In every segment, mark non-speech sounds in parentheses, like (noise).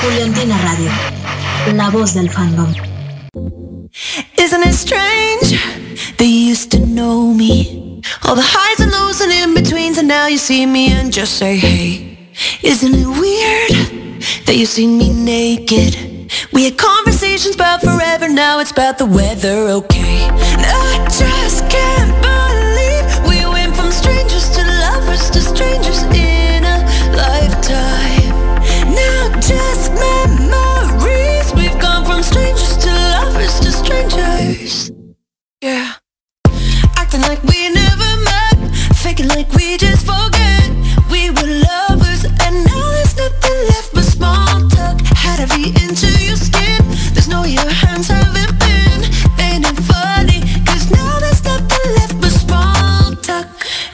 Juliantina Radio, la voz del fandom. Isn't it strange They used to know me? All the highs and lows and in-betweens and now you see me and just say hey. Isn't it weird that you see me naked? We had conversations about forever, now it's about the weather, okay? I just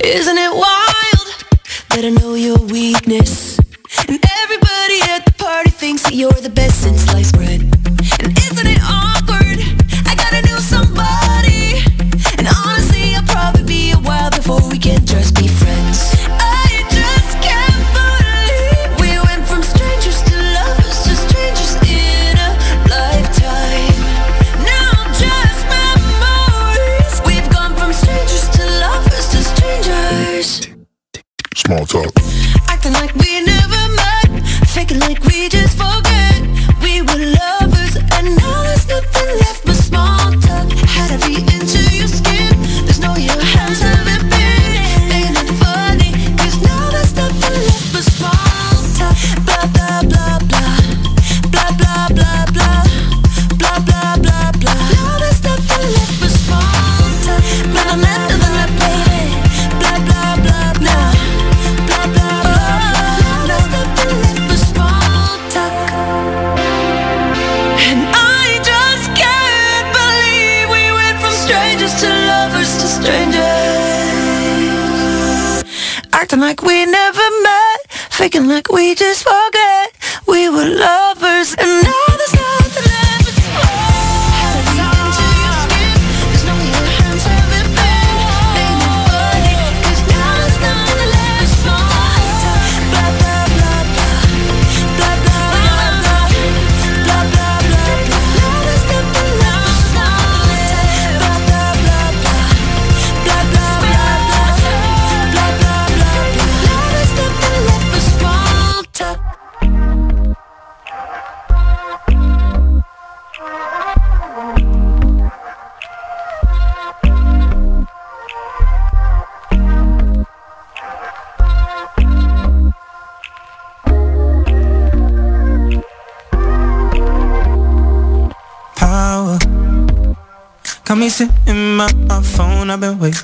Isn't it wild that I know your weakness? And everybody at the party thinks that you're the best since sliced bread. Like we just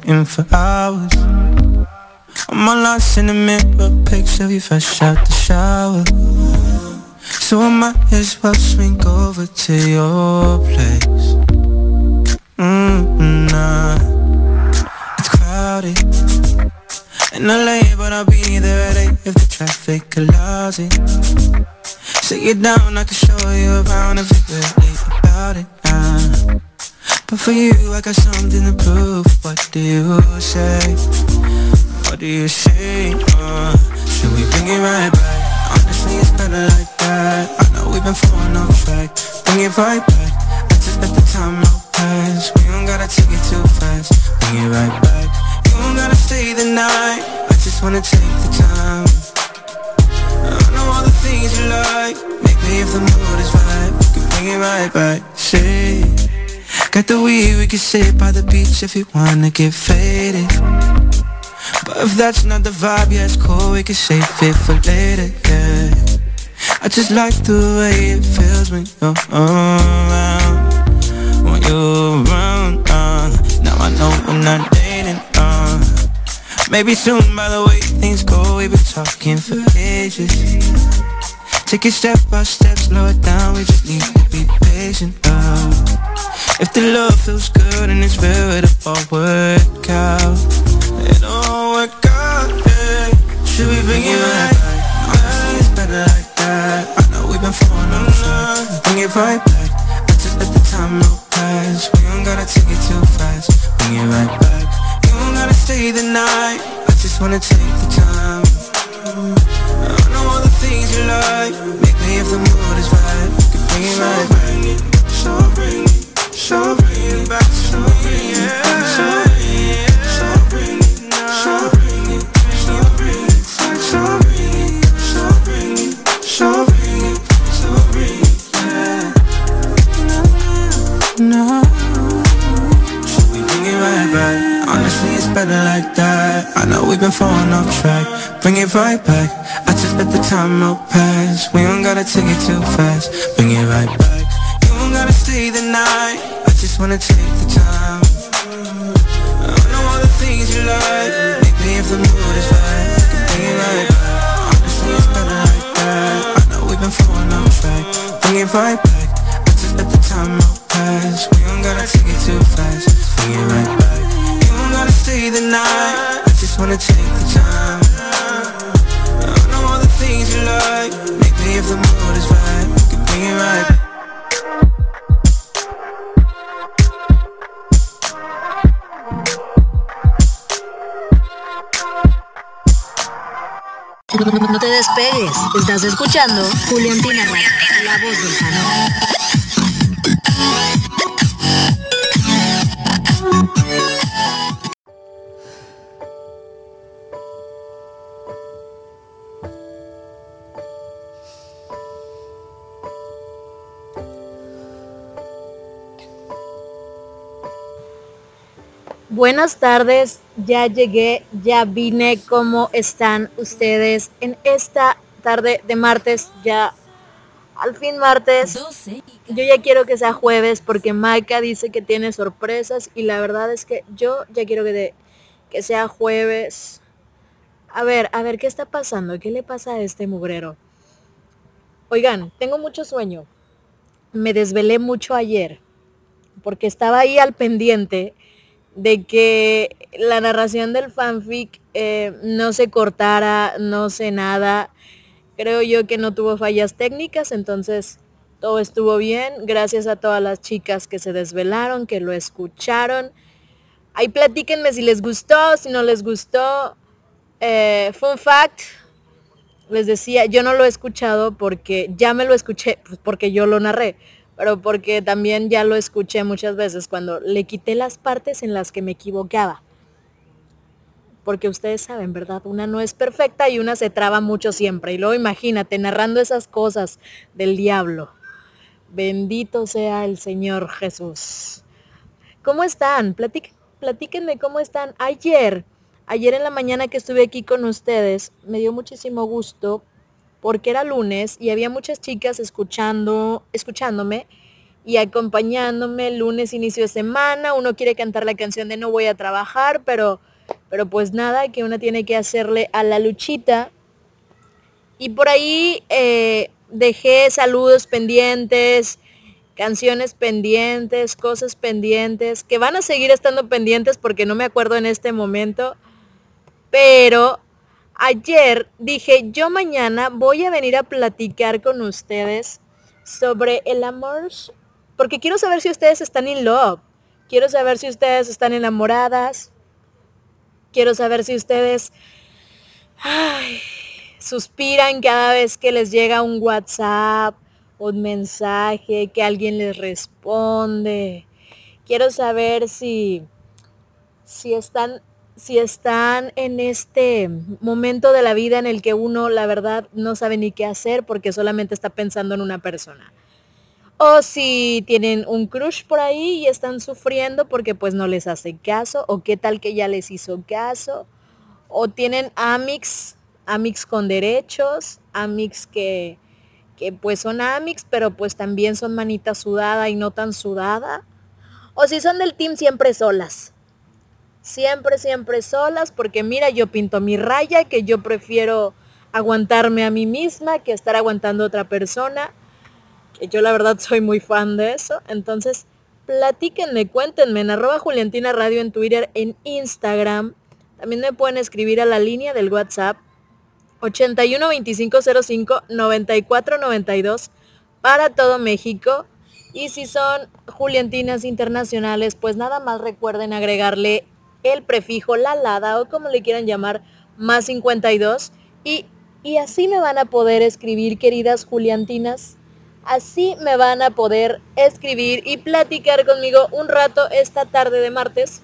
waiting for hours. I'm all lost in the mirror, picture of you fresh out the shower. So I might as well swing over to your place. Mm, nah, it's crowded. In LA, but I'll be there at 8 if the traffic allows it. Sit you down, I can show you around if you're really about it now. But for you, I got something to prove. What do you say? What do you say? Uh, should we bring it right back? Honestly, it's better like that. I know we've been falling off track. Bring it right back. I just let the time out pass. We don't gotta take it too fast. Bring it right back. You don't gotta stay the night. I just wanna take the time. I know all the things you like Maybe if the mood is right We can bring it right back Say Got the weed, we can sit by the beach If you wanna get faded. But if that's not the vibe, yeah, it's cool We can save it for later, yeah. I just like the way it feels when you're around. When you're around, uh Now I know we're not dating, uh Maybe soon, by the way things go, we've been talking for ages Take it step by step, slow it down, we just need to be patient uh. If the love feels good and it's real, it'll all work out It'll all work out, yeah. Should we bring it right? Back? Honestly, it's better like that. I know we've been falling on track Bring it right back. I just let the time go past. We don't gotta take it too fast. Bring it right back. You don't gotta stay the night. I just wanna take the time it Make me if the mood is right. Could be my So bring it, so bring it So bring it back to So bring it, so bring it So bring it, so bring it So bring it, so bring it So Should we bring it right back? Honestly, it's better like that. I know we've been falling off track. Bring it right back. I just let the time out pass. We don't gotta take it too fast. Bring it right back. You don't gotta stay the night. I just wanna take the time. I know all the things you like. Maybe if the mood is right. Bring it right back. Honestly it's better like that I know we've been falling off track. Bring it right back. I just let the time out pass. We don't gotta take it too fast. Bring it right back. Wanna stay the night wanna take the time. I know all the things you like. Maybe if the mood is right. We can bring it right No te despegues, estás escuchando Juliantina la voz del canal. Buenas tardes, ya llegué, ya vine. ¿Cómo están ustedes en esta tarde de martes? Ya al fin martes. Yo ya quiero que sea jueves porque Maika dice que tiene sorpresas y la verdad es que yo ya quiero que, que sea jueves. A ver, a ver, ¿qué está pasando? ¿Qué le pasa a este mugrero? Oigan, tengo mucho sueño. Me desvelé mucho ayer porque estaba ahí al pendiente de que la narración del fanfic eh, no se cortara, no sé nada. Creo yo que no tuvo fallas técnicas, entonces todo estuvo bien. Gracias a todas las chicas que se desvelaron, que lo escucharon. Ahí platíquenme si les gustó, si no les gustó. Eh, fun fact, les decía, yo no lo he escuchado porque ya me lo escuché, pues, porque yo lo narré pero porque también ya lo escuché muchas veces cuando le quité las partes en las que me equivocaba. Porque ustedes saben, ¿verdad? Una no es perfecta y una se traba mucho siempre. Y luego imagínate, narrando esas cosas del diablo. Bendito sea el Señor Jesús. ¿Cómo están? platíquenme cómo están. Ayer, ayer en la mañana que estuve aquí con ustedes, me dio muchísimo gusto porque era lunes y había muchas chicas escuchando, escuchándome y acompañándome lunes inicio de semana. Uno quiere cantar la canción de no voy a trabajar, pero, pero pues nada, que uno tiene que hacerle a la luchita. Y por ahí eh, dejé saludos pendientes, canciones pendientes, cosas pendientes, que van a seguir estando pendientes porque no me acuerdo en este momento. Pero Ayer dije, yo mañana voy a venir a platicar con ustedes sobre el amor, porque quiero saber si ustedes están in love. Quiero saber si ustedes están enamoradas. Quiero saber si ustedes suspiran cada vez que les llega un WhatsApp, un mensaje, que alguien les responde. Quiero saber si, si están si están en este momento de la vida en el que uno, la verdad, no sabe ni qué hacer porque solamente está pensando en una persona. O si tienen un crush por ahí y están sufriendo porque pues no les hace caso. O qué tal que ya les hizo caso. O tienen amics, amics con derechos, amics que, que pues son amics, pero pues también son manita sudada y no tan sudada. O si son del team siempre solas siempre, siempre solas, porque mira, yo pinto mi raya, que yo prefiero aguantarme a mí misma que estar aguantando a otra persona, que yo la verdad soy muy fan de eso. Entonces, platíquenme, cuéntenme en arroba Juliantina Radio en Twitter, en Instagram. También me pueden escribir a la línea del WhatsApp 81 2505 9492 para todo México. Y si son Juliantinas internacionales, pues nada más recuerden agregarle el prefijo, la lada o como le quieran llamar, más 52. Y, y así me van a poder escribir, queridas Juliantinas, Así me van a poder escribir y platicar conmigo un rato esta tarde de martes.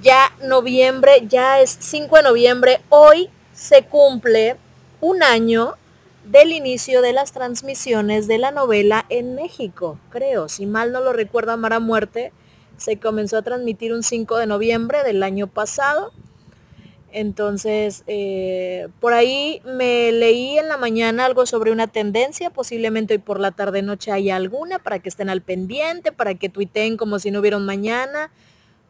Ya noviembre, ya es 5 de noviembre. Hoy se cumple un año del inicio de las transmisiones de la novela en México, creo. Si mal no lo recuerdo, Amar a Muerte se comenzó a transmitir un 5 de noviembre del año pasado. Entonces, eh, por ahí me leí en la mañana algo sobre una tendencia, posiblemente hoy por la tarde noche hay alguna, para que estén al pendiente, para que tuiteen como si no hubiera un mañana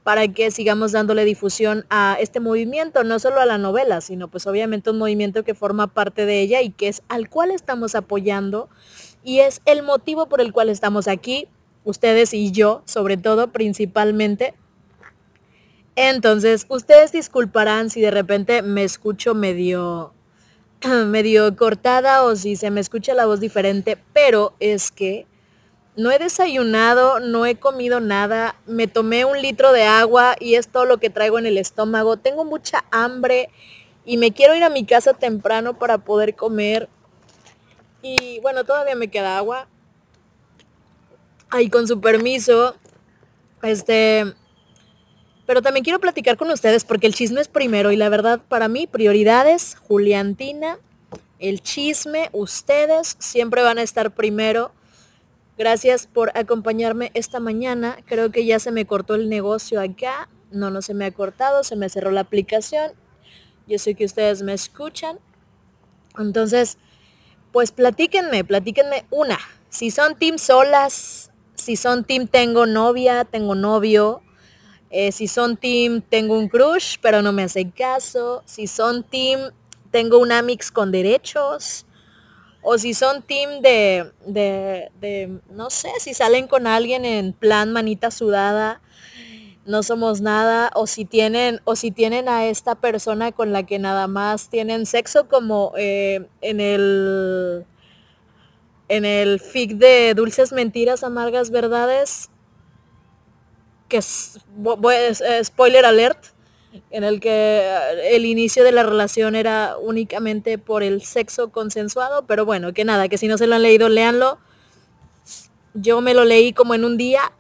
para que sigamos dándole difusión a este movimiento, no solo a la novela, sino pues obviamente un movimiento que forma parte de ella y que es al cual estamos apoyando y es el motivo por el cual estamos aquí, ustedes y yo, sobre todo, principalmente. Entonces, ustedes disculparán si de repente me escucho medio (clears throat) medio cortada o si se me escucha la voz diferente, pero es que no he desayunado, no he comido nada, me tomé un litro de agua y es todo lo que traigo en el estómago. Tengo mucha hambre y me quiero ir a mi casa temprano para poder comer. Y bueno, todavía me queda agua. Ahí con su permiso. Este, pero también quiero platicar con ustedes porque el chisme es primero y la verdad para mí prioridades, Juliantina, el chisme, ustedes siempre van a estar primero. Gracias por acompañarme esta mañana. Creo que ya se me cortó el negocio acá. No, no se me ha cortado, se me cerró la aplicación. Yo sé que ustedes me escuchan. Entonces, pues platíquenme, platíquenme una. Si son team solas, si son team tengo novia, tengo novio. Eh, si son team tengo un crush, pero no me hacen caso. Si son team tengo un amix con derechos o si son team de, de, no sé, si salen con alguien en plan manita sudada, no somos nada, o si tienen, o si tienen a esta persona con la que nada más tienen sexo como eh, en el en el fic de Dulces Mentiras, Amargas Verdades, que es, spoiler alert, en el que eh, el inicio de la relación era únicamente por el sexo consensuado, pero bueno, que nada, que si no se lo han leído, léanlo. Yo me lo leí como en un día,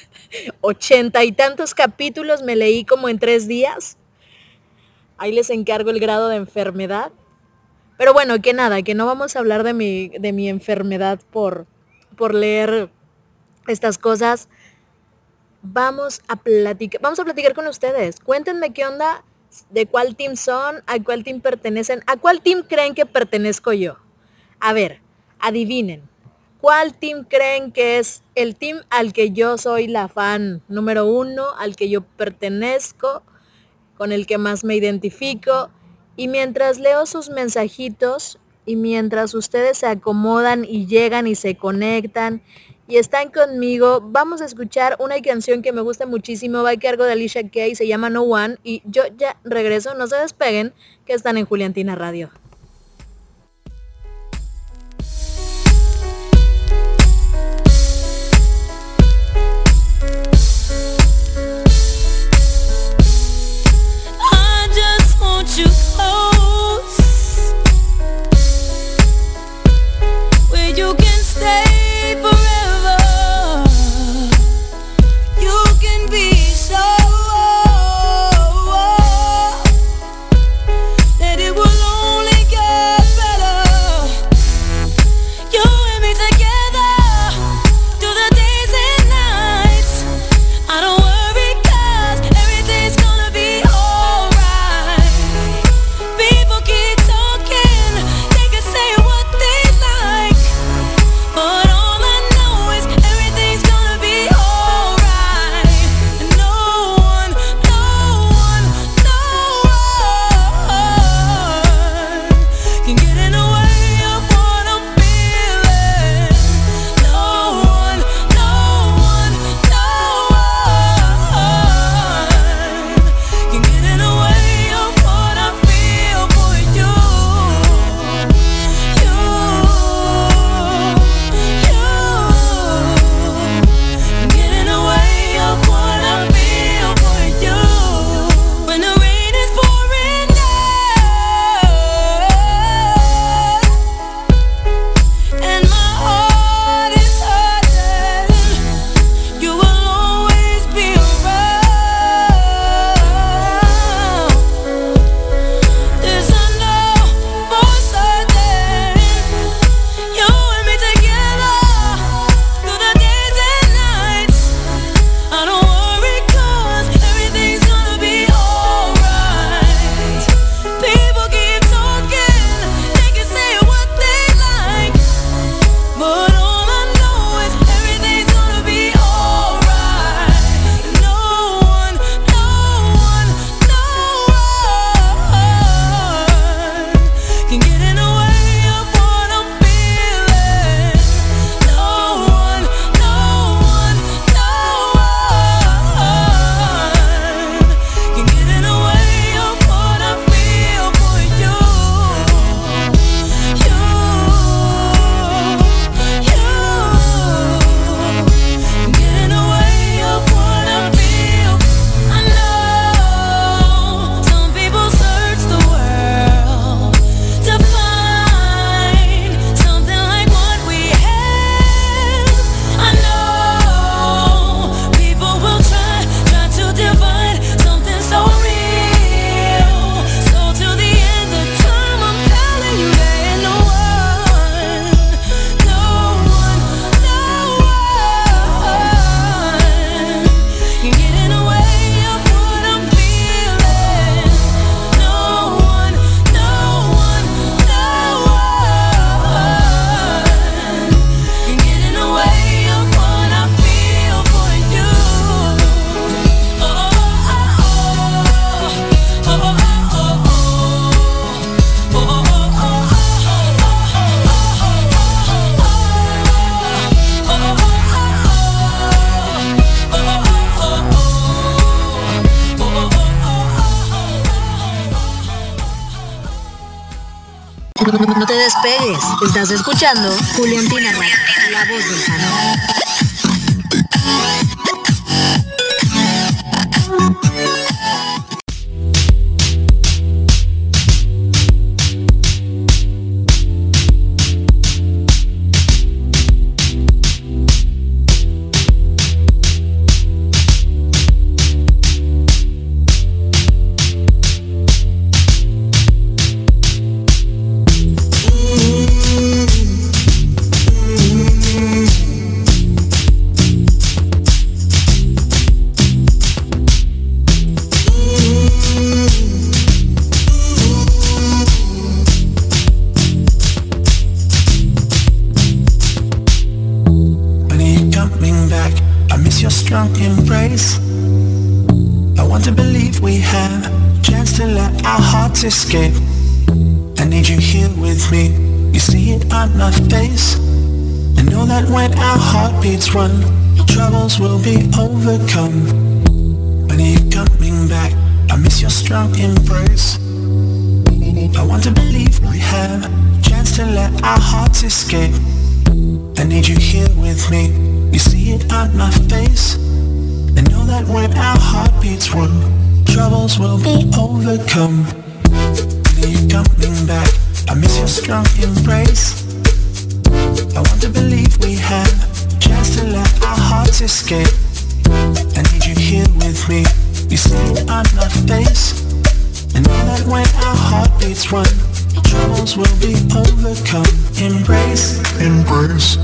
(laughs) ochenta y tantos capítulos me leí como en tres días. Ahí les encargo el grado de enfermedad. Pero bueno, que nada, que no vamos a hablar de mi, de mi enfermedad por, por leer estas cosas vamos a platicar, vamos a platicar con ustedes. Cuéntenme qué onda, de cuál team son, a cuál team pertenecen, a cuál team creen que pertenezco yo. A ver, adivinen. ¿Cuál team creen que es el team al que yo soy la fan número uno, al que yo pertenezco, con el que más me identifico? Y mientras leo sus mensajitos y mientras ustedes se acomodan y llegan y se conectan y están conmigo. Vamos a escuchar una canción que me gusta muchísimo, va a cargo de Alicia Kay, se llama No One y yo ya regreso, no se despeguen, que están en Juliantina Radio. Escuchando Julián Pinarra, la voz heartbeats run, troubles will be overcome. When are you coming back? I miss your strong embrace. I want to believe we have a chance to let our hearts escape. I need you here with me. You see it on my face. I know that when our heartbeats run, troubles will be overcome When are you coming back. I miss your strong embrace. I want to believe we have chance to let our hearts escape. I need you here with me. You see it on my face. I know that when our heartbeats run, troubles will be overcome. Embrace, embrace.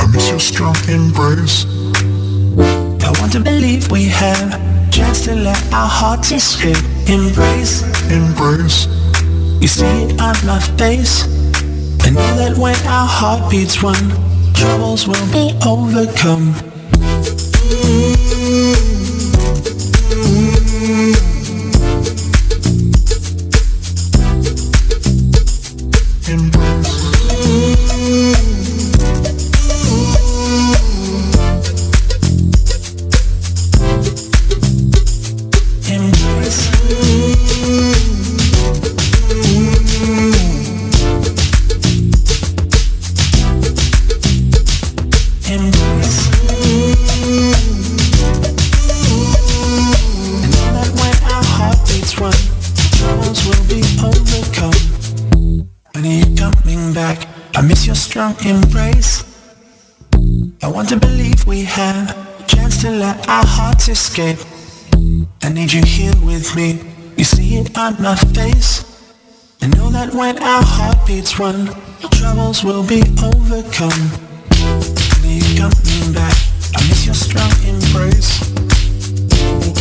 I miss your strong embrace. I want to believe we have chance to let our hearts escape. Embrace, embrace. You see it on my face I know that when our heartbeats run Troubles will be overcome escape. I need you here with me. You see it on my face. I know that when our heartbeats run Troubles will be overcome. When you coming back. I miss your strong embrace.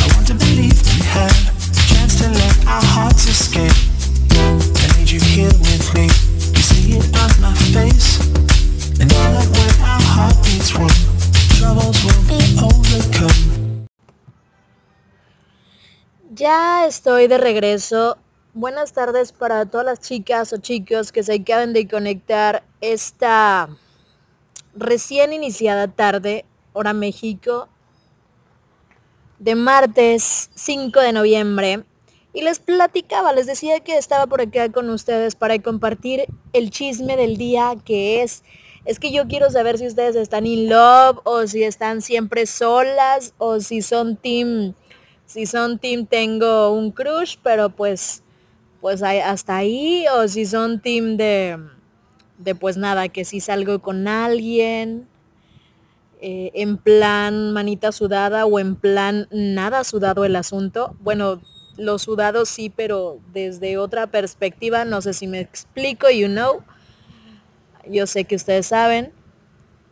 I want to believe we have a chance to let our hearts escape. I need you here with me. You see it on my face Ya estoy de regreso. Buenas tardes para todas las chicas o chicos que se acaban de conectar esta recién iniciada tarde, hora México, de martes 5 de noviembre. Y les platicaba, les decía que estaba por acá con ustedes para compartir el chisme del día que es es que yo quiero saber si ustedes están in love o si están siempre solas o si son team, si son team tengo un crush, pero pues, pues hasta ahí o si son team de, de pues nada, que si salgo con alguien. Eh, en plan manita sudada o en plan nada sudado el asunto. Bueno, los sudados sí, pero desde otra perspectiva, no sé si me explico, you know yo sé que ustedes saben.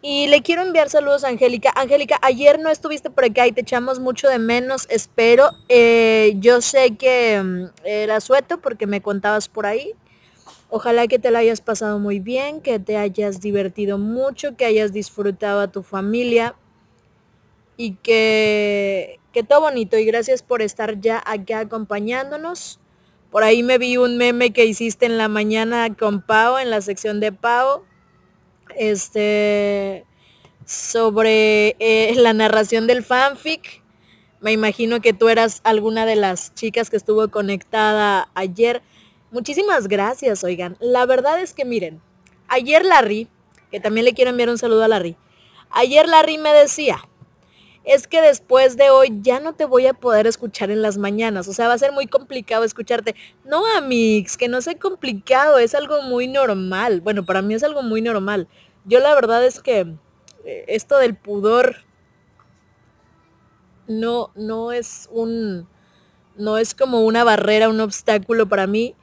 Y le quiero enviar saludos a Angélica. Angélica, ayer no estuviste por acá y te echamos mucho de menos, espero. Eh, yo sé que mm, era sueto porque me contabas por ahí. Ojalá que te la hayas pasado muy bien, que te hayas divertido mucho, que hayas disfrutado a tu familia y que, que todo bonito. Y gracias por estar ya acá acompañándonos. Por ahí me vi un meme que hiciste en la mañana con Pau, en la sección de Pau, este, sobre eh, la narración del fanfic. Me imagino que tú eras alguna de las chicas que estuvo conectada ayer. Muchísimas gracias, oigan. La verdad es que miren, ayer Larry, que también le quiero enviar un saludo a Larry, ayer Larry me decía, es que después de hoy ya no te voy a poder escuchar en las mañanas. O sea, va a ser muy complicado escucharte. No, Amix, que no sea complicado, es algo muy normal. Bueno, para mí es algo muy normal. Yo la verdad es que eh, esto del pudor no, no es un, no es como una barrera, un obstáculo para mí.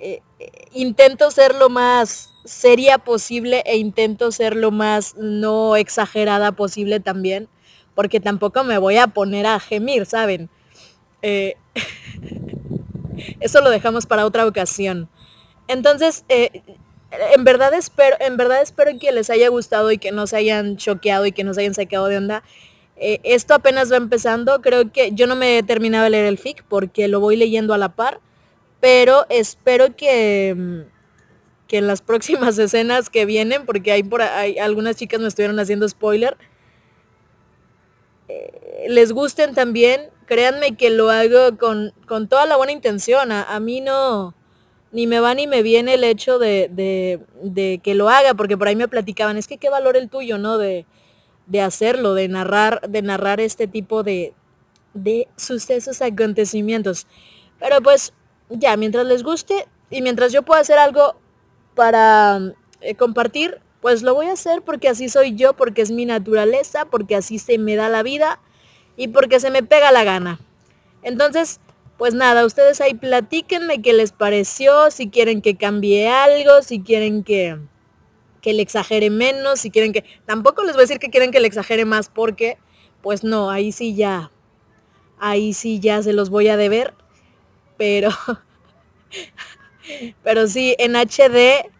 Eh, eh, intento ser lo más seria posible e intento ser lo más no exagerada posible también porque tampoco me voy a poner a gemir, ¿saben? Eh, (laughs) eso lo dejamos para otra ocasión. Entonces, eh, en verdad espero, en verdad espero que les haya gustado y que no se hayan choqueado y que no se hayan sacado de onda. Eh, esto apenas va empezando. Creo que yo no me he terminado de leer el fic porque lo voy leyendo a la par. Pero espero que, mm, que en las (laughs) próximas escenas que vienen, porque hay por ahí, algunas chicas me estuvieron haciendo spoiler, les gusten también, créanme que lo hago con, toda la buena intención. A, mí no, ni me va ni me viene el hecho de, de, que lo haga, porque por ahí me platicaban, es que qué valor el tuyo, ¿no? De, de hacerlo, de narrar, de narrar este tipo de, de sucesos, acontecimientos. Pero pues ya, mientras les guste y mientras yo pueda hacer algo para eh, compartir, pues lo voy a hacer porque así soy yo, porque es mi naturaleza, porque así se me da la vida y porque se me pega la gana. Entonces, pues nada, ustedes ahí platíquenme qué les pareció, si quieren que cambie algo, si quieren que, que le exagere menos, si quieren que... Tampoco les voy a decir que quieren que le exagere más porque, pues no, ahí sí ya, ahí sí ya se los voy a deber, pero... (laughs) Pero sí, en HD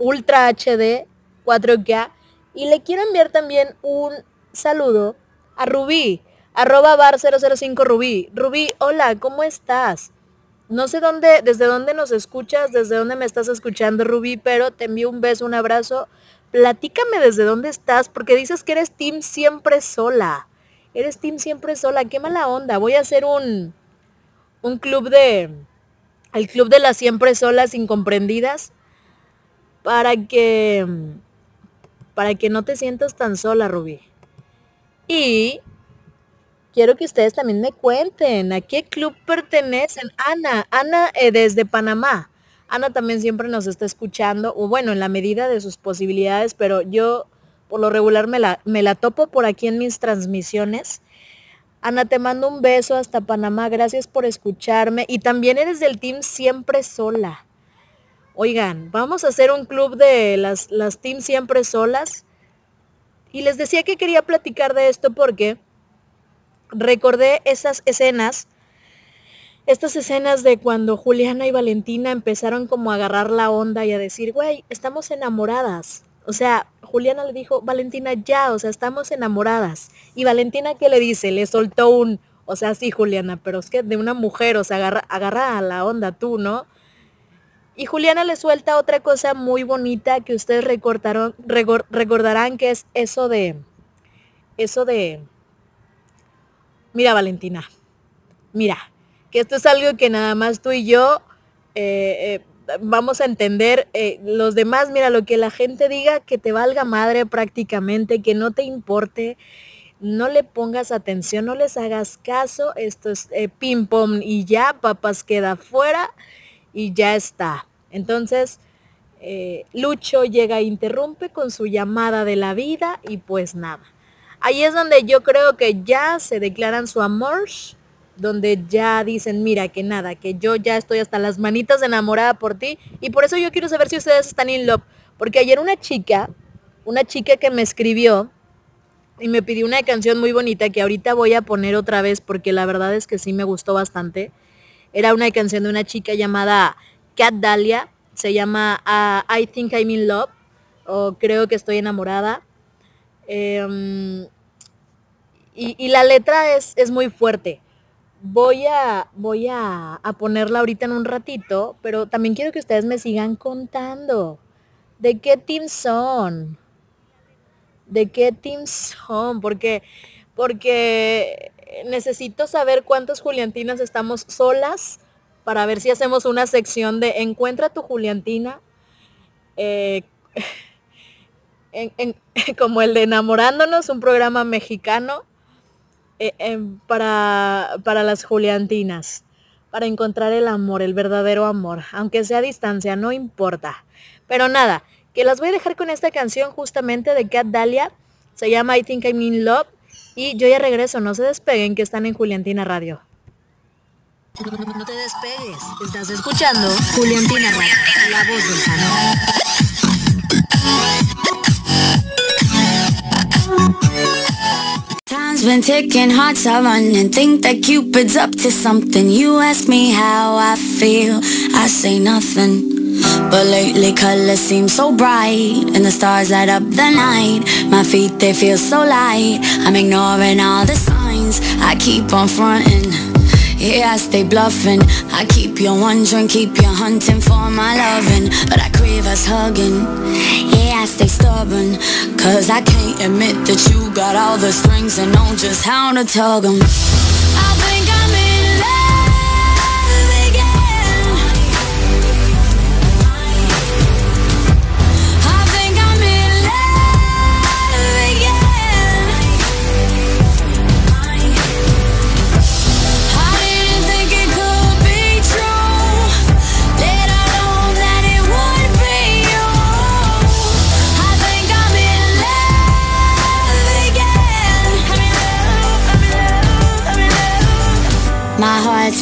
Ultra HD 4K. Y le quiero enviar también un saludo a Rubí, arroba bar 005 Rubí. Rubí, hola, ¿cómo estás? No sé dónde, desde dónde nos escuchas, desde dónde me estás escuchando, Rubí, pero te envío un beso, un abrazo. Platícame desde dónde estás, porque dices que eres team siempre sola. Eres team siempre sola, qué mala onda. Voy a hacer un, un club de, el club de las siempre solas incomprendidas para que para que no te sientas tan sola, Rubí. Y quiero que ustedes también me cuenten a qué club pertenecen. Ana, Ana eh, desde Panamá. Ana también siempre nos está escuchando, o bueno, en la medida de sus posibilidades, pero yo por lo regular me la, me la topo por aquí en mis transmisiones. Ana, te mando un beso hasta Panamá, gracias por escucharme. Y también eres del team Siempre Sola. Oigan, vamos a hacer un club de las, las teams siempre solas. Y les decía que quería platicar de esto porque recordé esas escenas, estas escenas de cuando Juliana y Valentina empezaron como a agarrar la onda y a decir, güey, estamos enamoradas. O sea, Juliana le dijo, Valentina, ya, o sea, estamos enamoradas. Y Valentina, ¿qué le dice? Le soltó un, o sea, sí, Juliana, pero es que de una mujer, o sea, agarra, agarra a la onda tú, ¿no? Y Juliana le suelta otra cosa muy bonita que ustedes recordarán que es eso de, eso de, mira Valentina, mira, que esto es algo que nada más tú y yo eh, eh, vamos a entender. Eh, los demás, mira, lo que la gente diga, que te valga madre prácticamente, que no te importe, no le pongas atención, no les hagas caso, esto es ping pong y ya, papas queda fuera y ya está. Entonces, eh, Lucho llega e interrumpe con su llamada de la vida y pues nada. Ahí es donde yo creo que ya se declaran su amor, donde ya dicen, mira, que nada, que yo ya estoy hasta las manitas enamorada por ti. Y por eso yo quiero saber si ustedes están in love. Porque ayer una chica, una chica que me escribió y me pidió una canción muy bonita que ahorita voy a poner otra vez porque la verdad es que sí me gustó bastante. Era una canción de una chica llamada Cat Dahlia, se llama ah, I Think I'm in Love, o Creo que estoy enamorada. Em, y, la letra es, es, muy fuerte. Voy, a, voy a, a ponerla ahorita en un ratito, pero también quiero que ustedes me sigan contando. ¿De qué team son? ¿De qué team son? Porque, porque necesito saber cuántos Juliantinas estamos solas para ver si hacemos una sección de Encuentra tu Juliantina. Eh, (laughs) (laughs) como el de Enamorándonos, un programa mexicano eh, em, para, para las Juliantinas, para encontrar el amor, el verdadero amor, aunque sea a distancia, no importa. Pero nada, que las voy a dejar con esta canción justamente de Cat Dahlia, se llama I Think I'm in Love, y yo ya regreso, no se despeguen que están en Juliantina Radio. No te despegues, estás escuchando Radio, la voz del Time's been ticking, hearts are running. Think that Cupid's up to something. You ask me how I feel I say nothing. But lately colors seem so bright And the stars light up the night. My feet, they feel so light. I'm ignoring all the signs. I keep on fronting yeah, I stay bluffing. I keep you wondering, keep you hunting for my loving. But I crave us hugging. Yeah, I stay stubborn. Cause I can't admit that you got all the strings And know just how to tug them heart's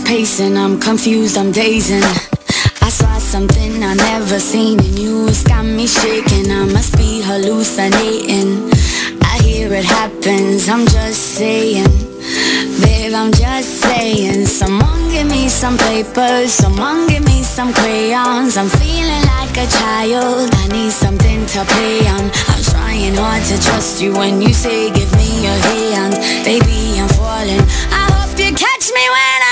pacing, I'm confused, I'm dazing. I saw something I never seen in you. It's got me shaking, I must be hallucinating. I hear it happens, I'm just saying. Babe, I'm just saying. Someone give me some papers Someone give me some crayons. I'm feeling like a child I need something to play on. I'm trying hard to trust you When you say give me your hand. Baby, I'm falling. I hope you catch me when I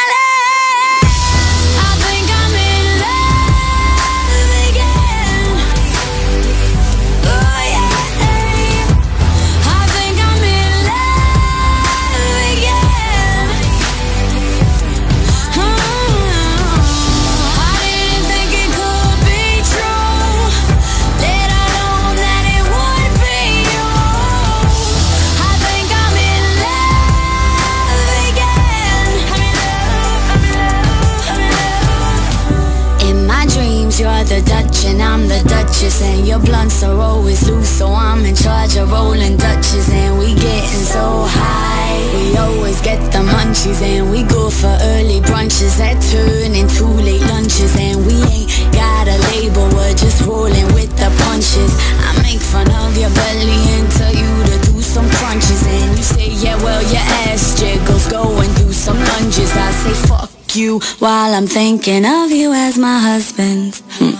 and I'm the Duchess And your blunts are always loose So I'm in charge of rolling Dutches And we getting so high. We always get the munchies And we go for early brunches. That turn into late lunches And we ain't got a label We're just rolling with the punches. I make fun of your belly And tell you to do some crunches And you say yeah well your ass jiggles Go and do some lunges. I say fuck you while I'm thinking of you as my husband. Hmm.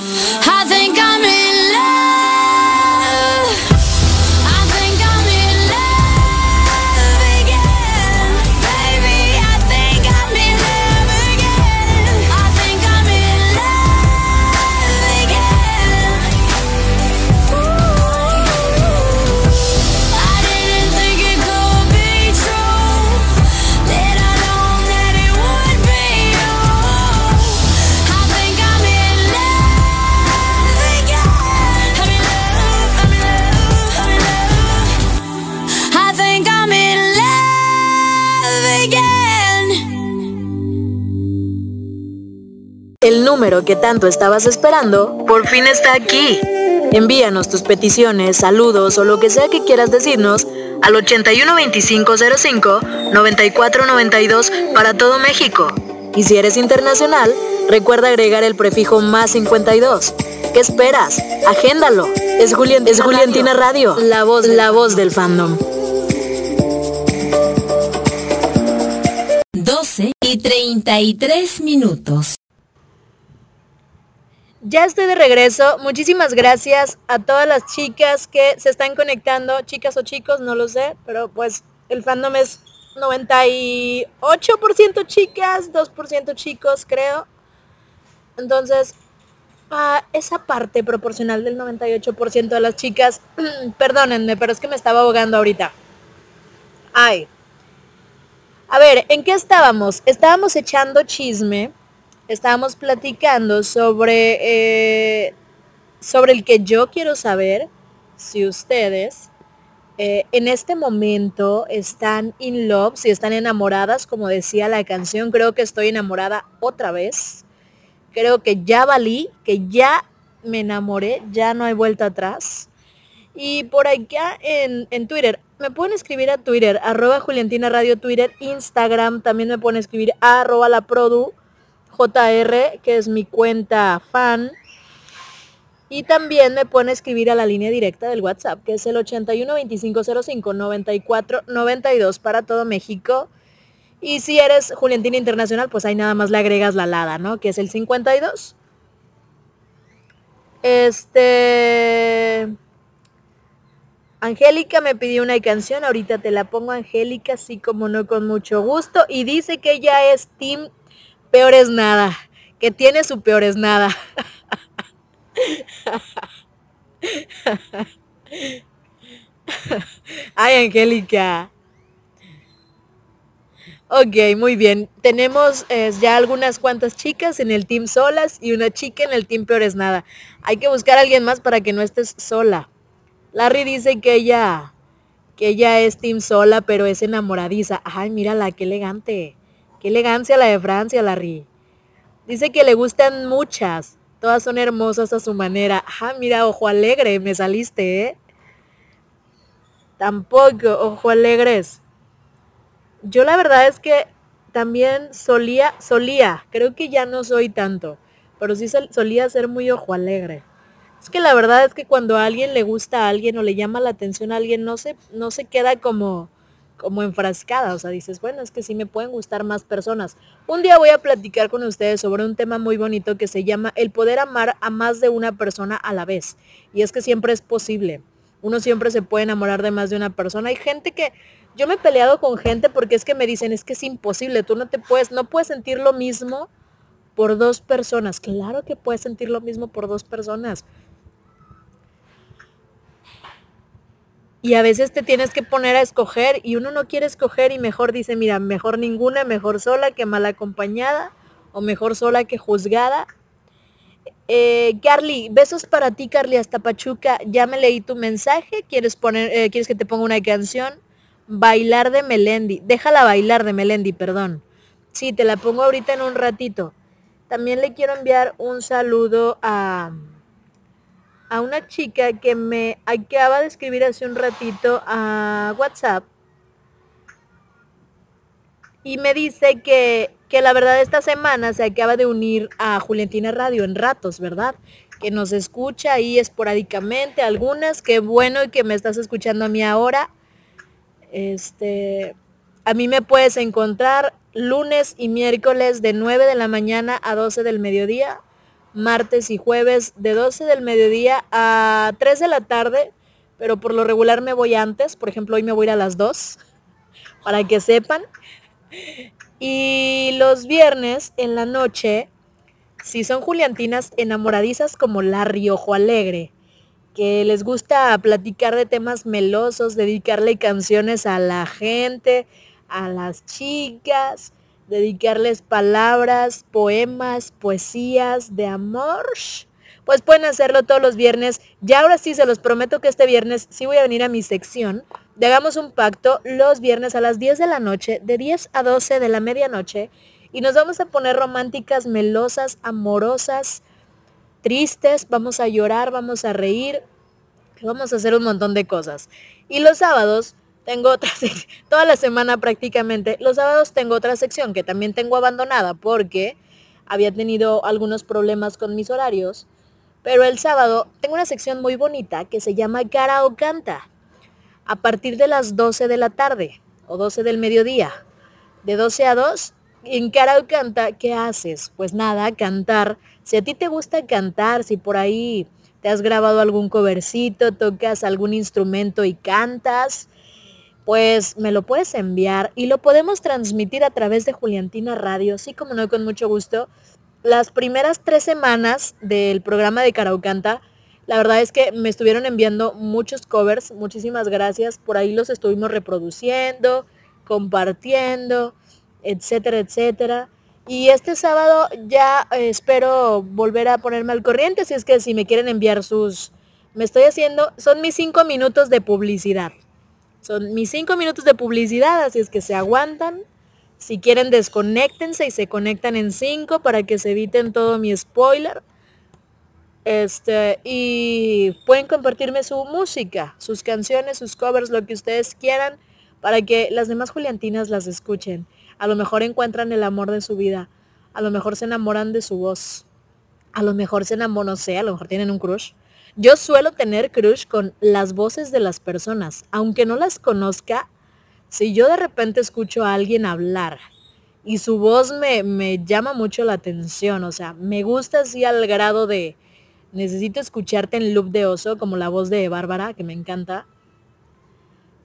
I think I'm in love. Número que tanto estabas esperando por fin está aquí. Envíanos tus peticiones, saludos o lo que sea que quieras decirnos al 812505 9492 para todo México. Y si eres internacional, recuerda agregar el prefijo más 52. ¿Qué esperas? Agéndalo. Es, Julián, es Juliantina Radio, la voz, la voz del fandom. 12 y 33 minutos. Ya estoy de regreso. Muchísimas gracias a todas las chicas que se están conectando, chicas o chicos, no lo sé, pero pues el fandom es 98% chicas, 2% chicos, creo. Entonces, a esa parte proporcional del 98% de las chicas, (clears throat) perdónenme, pero es que me estaba ahogando ahorita. Ay. A ver, ¿en qué estábamos? Estábamos echando chisme estábamos platicando sobre, eh, sobre el que yo quiero saber si ustedes eh, en este momento están in love, si están enamoradas, como decía la canción, creo que estoy enamorada otra vez. Creo que ya valí, que ya me enamoré, ya no hay vuelta atrás. Y por acá en, en Twitter, me pueden escribir a Twitter, arroba Juliantina Radio Twitter, Instagram, también me pueden escribir a arroba la produ, JR, que es mi cuenta fan. Y también me pueden escribir a la línea directa del WhatsApp, que es el 81 2505 94 92 para todo México. Y si eres Juliantina Internacional, pues ahí nada más le agregas la lada, ¿no? Que es el 52. Este... Angélica me pidió una canción, ahorita te la pongo Angélica, así como no con mucho gusto. Y dice que ella es Team Peor es Nada, que tiene su Peor es Nada. (laughs) Ay, Angélica. Ok, muy bien. Tenemos eh, ya algunas cuantas chicas en el team solas y una chica en el team peor es nada. Hay que buscar a alguien más para que no estés sola. Larry dice que ella, que ella es team sola, pero es enamoradiza. Ay, mírala, qué elegante. Qué elegancia la de Francia, Larry. Dice que le gustan muchas. Todas son hermosas a su manera. Ah, mira, ojo alegre, me saliste, ¿eh? Tampoco, ojo alegres. Yo la verdad es que también solía, solía, creo que ya no soy tanto, pero sí solía ser muy ojo alegre. Es que la verdad es que cuando a alguien le gusta a alguien o le llama la atención a alguien, no se, no se queda como, como enfrascada. O sea, dices, bueno, es que sí me pueden gustar más personas. Un día voy a platicar con ustedes sobre un tema muy bonito que se llama el poder amar a más de una persona a la vez. Y es que siempre es posible. Uno siempre se puede enamorar de más de una persona. Hay gente que, yo me he peleado con gente porque es que me dicen, es que es imposible, tú no te puedes, no puedes sentir lo mismo por dos personas. Claro que puedes sentir lo mismo por dos personas. Y a veces te tienes que poner a escoger y uno no quiere escoger y mejor dice, mira, mejor ninguna, mejor sola que mal acompañada o mejor sola que juzgada. Eh, Carly, besos para ti, Carly, hasta Pachuca. Ya me leí tu mensaje. ¿Quieres, eh, ¿Quieres que te ponga una canción? Bailar de Melendi. Déjala bailar de Melendi, perdón. Sí, te la pongo ahorita en un ratito. También le quiero enviar un saludo a a una chica que me acaba de escribir hace un ratito a WhatsApp y me dice que, que la verdad esta semana se acaba de unir a Juliantina Radio en ratos, ¿verdad? Que nos escucha ahí esporádicamente, algunas, qué bueno que me estás escuchando a mí ahora. Este, a mí me puedes encontrar lunes y miércoles de 9 de la mañana a 12 del mediodía martes y jueves de 12 del mediodía a 3 de la tarde, pero por lo regular me voy antes, por ejemplo hoy me voy a ir a las 2, (laughs) para que sepan. Y los viernes en la noche, si son juliantinas enamoradizas como la Riojo Alegre, que les gusta platicar de temas melosos, dedicarle canciones a la gente, a las chicas, dedicarles palabras, poemas, poesías de amor, pues pueden hacerlo todos los viernes. Ya ahora sí se los prometo que este viernes sí voy a venir a mi sección. De hagamos un pacto los viernes a las 10 de la noche, de 10 a 12 de la medianoche, y nos vamos a poner románticas, melosas, amorosas, tristes, vamos a llorar, vamos a reír, vamos a hacer un montón de cosas. Y los sábados tengo otra (laughs) toda la semana prácticamente. Los sábados tengo otra sección que también tengo abandonada porque había tenido algunos problemas con mis horarios. Pero el sábado tengo una sección muy bonita que se llama Cara o Canta. A partir de las 12 de la tarde o 12 del mediodía. De 12 a 2, en Cara o Canta, ¿qué haces? Pues nada, cantar. Si a ti te gusta cantar, si por ahí te has grabado algún covercito, tocas algún instrumento y cantas, pues me lo puedes enviar y lo podemos transmitir a través de Juliantina Radio, así como no, con mucho gusto. Las primeras tres semanas del programa de Caraucanta, la verdad es que me estuvieron enviando muchos covers, muchísimas gracias, por ahí los estuvimos reproduciendo, compartiendo, etcétera, etcétera. Y este sábado ya eh, espero volver a ponerme al corriente, si es que si me quieren enviar sus... Me estoy haciendo, son mis cinco minutos de publicidad. Son mis cinco minutos de publicidad, así es que se aguantan. Si quieren, desconectense y se conectan en cinco para que se eviten todo mi spoiler. Este, y pueden compartirme su música, sus canciones, sus covers, lo que ustedes quieran, para que las demás Juliantinas las escuchen. A lo mejor encuentran el amor de su vida. A lo mejor se enamoran de su voz. A lo mejor se enamoran, no sé, a lo mejor tienen un crush. Yo suelo tener crush con las voces de las personas. Aunque no las conozca, si yo de repente escucho a alguien hablar y su voz me, me llama mucho la atención, o sea, me gusta así al grado de necesito escucharte en loop de oso, como la voz de Bárbara, que me encanta.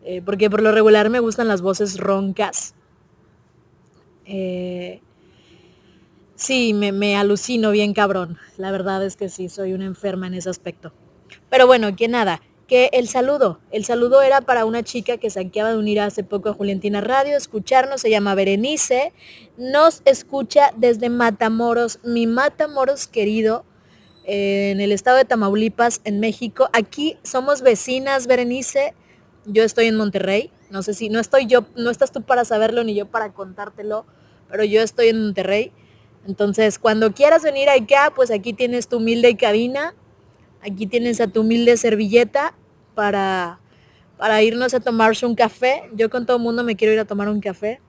Eh, porque por lo regular me gustan las voces roncas. Eh, sí, me, me, alucino bien cabrón. La verdad es que sí, soy una enferma en ese aspecto. Pero bueno, que nada, que el saludo. El saludo era para una chica que se acaba de unir hace poco a Juliantina Radio, escucharnos, se llama Berenice. Nos escucha desde Matamoros, mi Matamoros querido, en el estado de Tamaulipas, en México. Aquí somos vecinas, Berenice. Yo estoy en Monterrey. No sé si no estoy yo, no estás tú para saberlo ni yo para contártelo, pero yo estoy en Monterrey. Entonces, cuando quieras venir acá, pues aquí tienes tu humilde cabina, aquí tienes a tu humilde servilleta para, para irnos a tomarse un café. Yo con todo el mundo me quiero ir a tomar un café.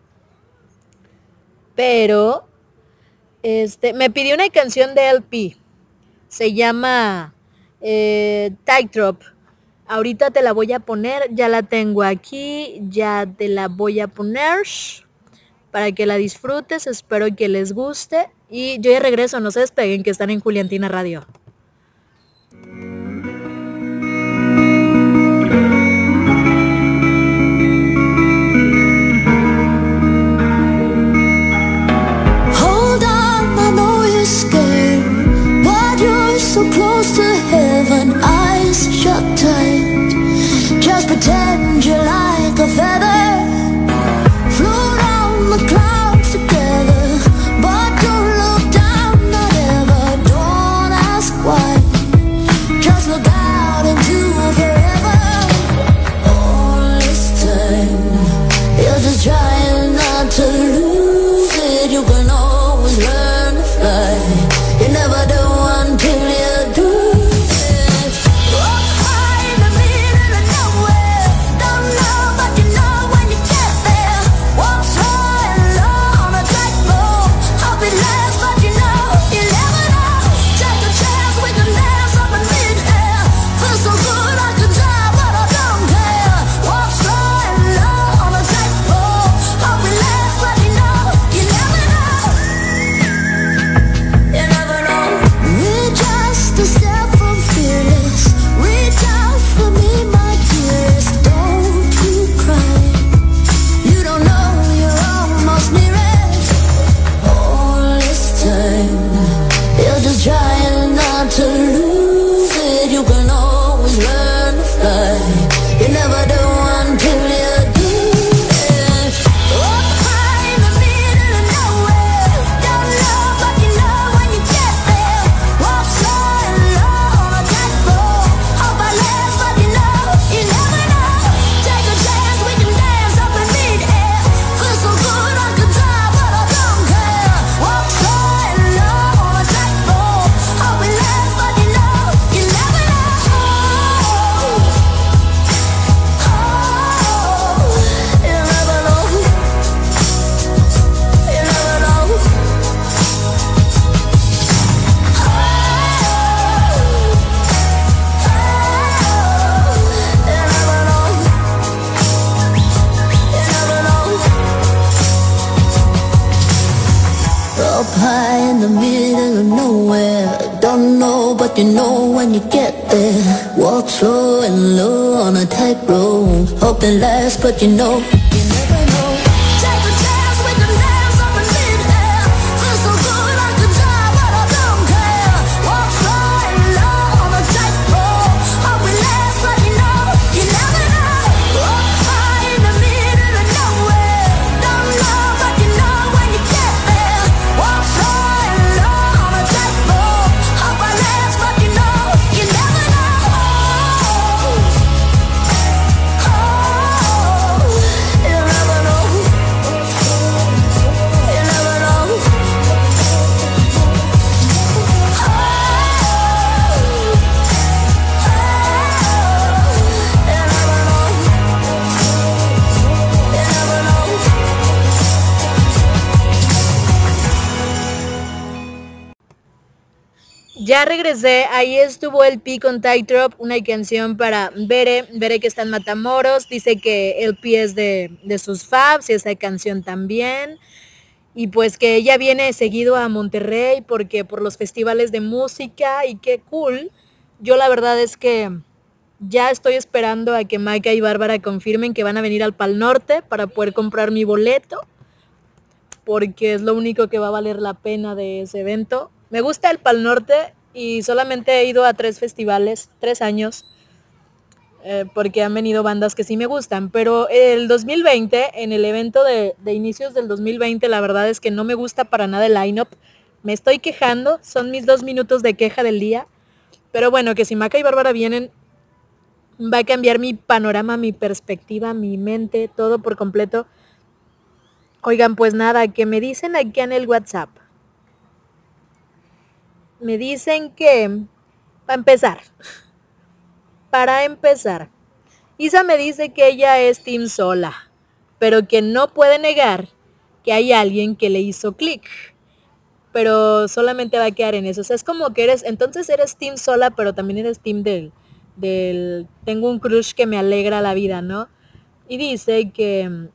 Pero, este, me pidió una canción de LP. Se llama eh, Tightrope Ahorita te la voy a poner, ya la tengo aquí, ya te la voy a poner para que la disfrutes, espero que les guste y yo ya regreso, no se despeguen que están en Juliantina Radio. walk slow and low on a tightrope. Hope Hoping lasts but you know Regresé, ahí estuvo el P con Tightrope, una canción para Bere, Bere que está en Matamoros, dice que el P es de, de sus fabs y esa canción también. Y pues que ella viene seguido a Monterrey porque por los festivales de música y qué cool. Yo la verdad es que ya estoy esperando a que Maika y Bárbara confirmen que van a venir al Pal Norte para poder comprar mi boleto porque es lo único que va a valer la pena de ese evento. Me gusta el Pal Norte y solamente he ido a tres festivales, tres años, eh, porque han venido bandas que sí me gustan. Pero el 2020, en el evento de, inicios del 2020, la verdad es que no me gusta para nada el line-up. Me estoy quejando, son mis dos minutos de queja del día. Pero bueno, que si Maca y Bárbara vienen, va a cambiar mi panorama, mi perspectiva, mi mente, todo por completo. Oigan, pues nada, que me dicen aquí en el WhatsApp me dicen que, para empezar, para empezar, Isa me dice que ella es Team Sola, pero que no puede negar que hay alguien que le hizo clic. Pero solamente va a quedar en eso. O sea, es como que eres, entonces eres Team Sola, pero también eres Team del, del, tengo un crush que me alegra la vida, ¿no? Y dice que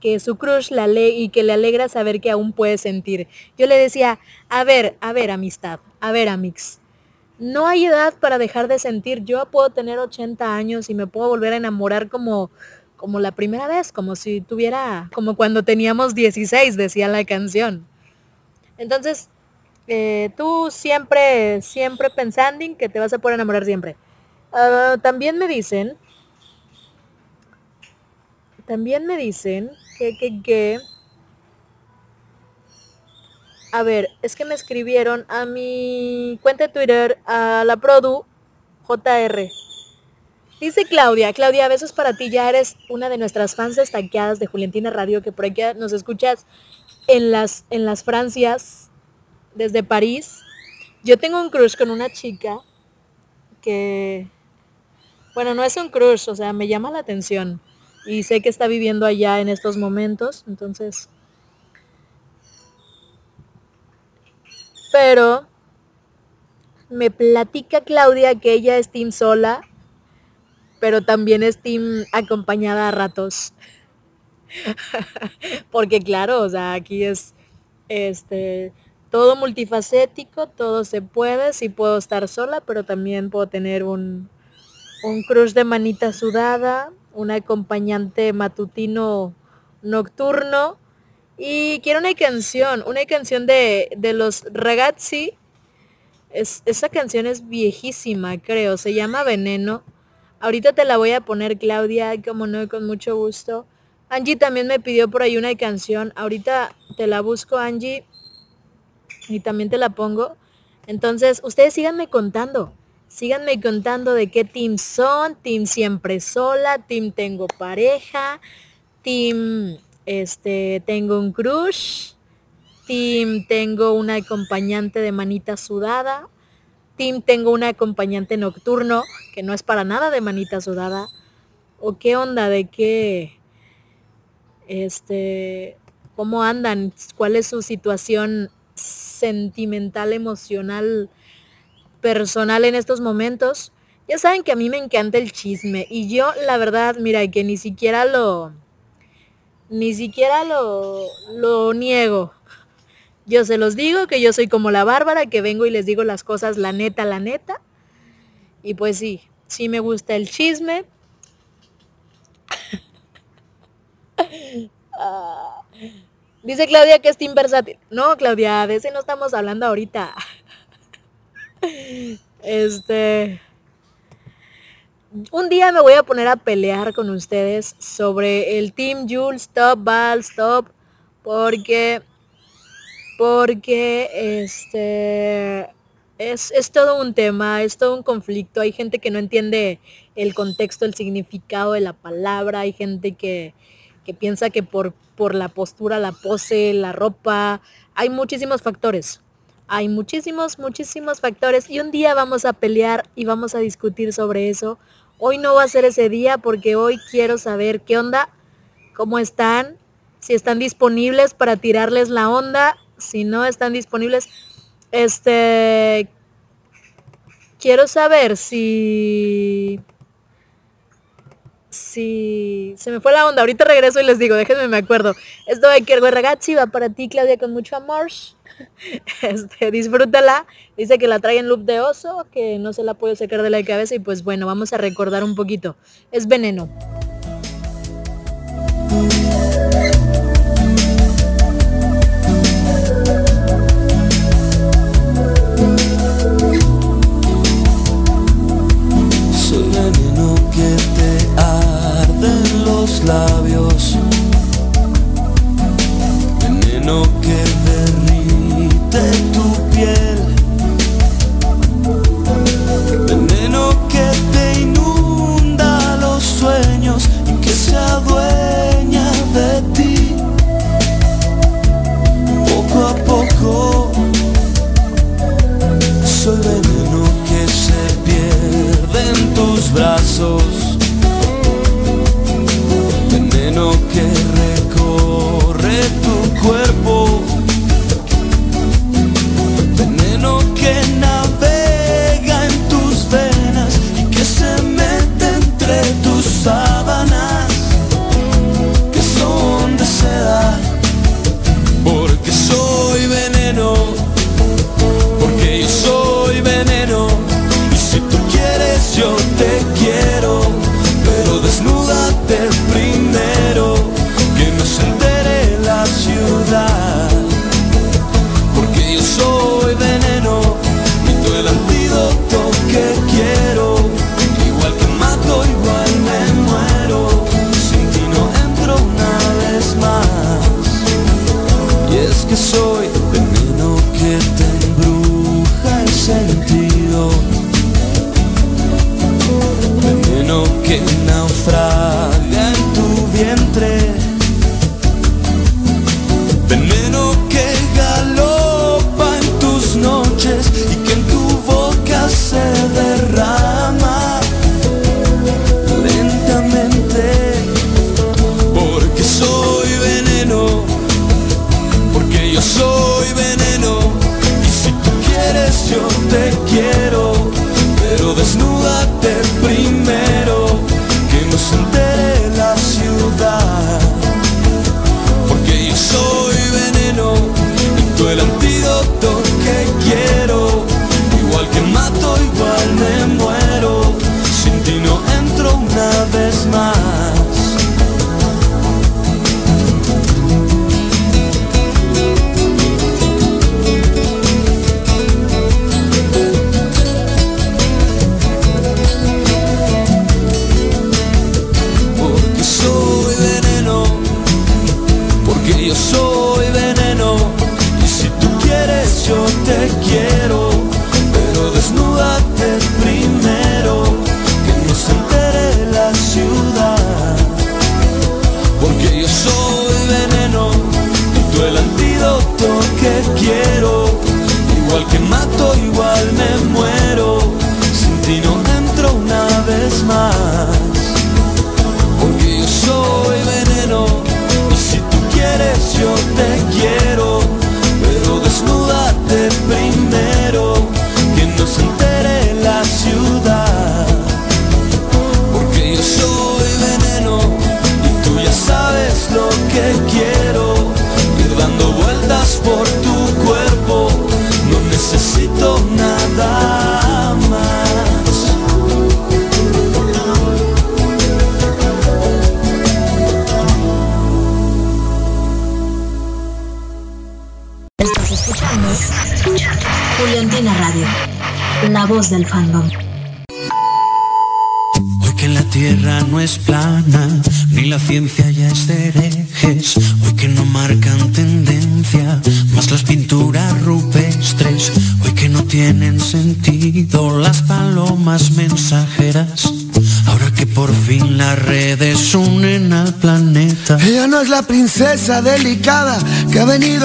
que su crush la le y que le alegra saber que aún puede sentir. Yo le decía, a ver, a ver, amistad, a ver, amix. No hay edad para dejar de sentir. Yo puedo tener 80 años y me puedo volver a enamorar como, como la primera vez, como si tuviera, como cuando teníamos 16, decía la canción. Entonces, eh, tú siempre, siempre pensando en que te vas a poder enamorar siempre. Ah, también me dicen, también me dicen que, que. A ver, es que me escribieron a mi cuenta de Twitter, a la Produ JR. Dice Claudia, Claudia, besos para ti, ya eres una de nuestras fans destacadas de Juliantina Radio, que por aquí nos escuchas en las, en las Francias, desde París. Yo tengo un crush con una chica que, bueno, no es un crush, o sea, me llama la atención y sé que está viviendo allá en estos momentos, entonces... Pero me platica Claudia que ella es team sola, pero también es team acompañada a ratos. (laughs) Porque claro, o sea, aquí es este todo multifacético, todo se puede, sí puedo estar sola, pero también puedo tener un, un crush de manita sudada, un acompañante matutino nocturno. Y quiero una canción, una canción de, de los ragazzi. Es, esa canción es viejísima, creo. Se llama Veneno. Ahorita te la voy a poner, Claudia, como no, con mucho gusto. Angie también me pidió por ahí una canción. Ahorita te la busco, Angie. Y también te la pongo. Entonces, ustedes síganme contando. Síganme contando de qué team son, team siempre sola, team tengo pareja, team este tengo un crush, team tengo una acompañante de manita sudada, team tengo un acompañante nocturno que no es para nada de manita sudada. ¿O qué onda de qué este cómo andan? ¿Cuál es su situación sentimental, emocional? personal en estos momentos. Ya saben que a mí me encanta el chisme y yo la verdad, mira, que ni siquiera lo, ni siquiera lo, lo niego. Yo se los digo que yo soy como la Bárbara, que vengo y les digo las cosas la neta, la neta. Y pues sí, sí me gusta el chisme. (laughs) Ah, dice Claudia que es team versátil. No, Claudia, de ese no estamos hablando ahorita. (laughs) Este. Un día me voy a poner a pelear con ustedes sobre el Team Jules Stop, Val Stop, porque. Porque este. Es, es, todo un tema, es todo un conflicto. Hay gente que no entiende el contexto, el significado de la palabra. Hay gente que, que piensa que por, por la postura, la pose, la ropa, hay muchísimos factores. Hay muchísimos, muchísimos factores y un día vamos a pelear y vamos a discutir sobre eso. Hoy no va a ser ese día porque hoy quiero saber qué onda, cómo están, si están disponibles para tirarles la onda, si no están disponibles. Este, quiero saber si... Si se me fue la onda, ahorita regreso y les digo, déjenme me acuerdo. Esto de Kiergo Ragazzi va para ti, Claudia, con mucho amor. (laughs) Este, disfrútala. Dice que la trae en loop de oso, que no se la puede sacar de la cabeza y pues bueno, vamos a recordar un poquito. Es veneno. Soy veneno que te los labios. Veneno que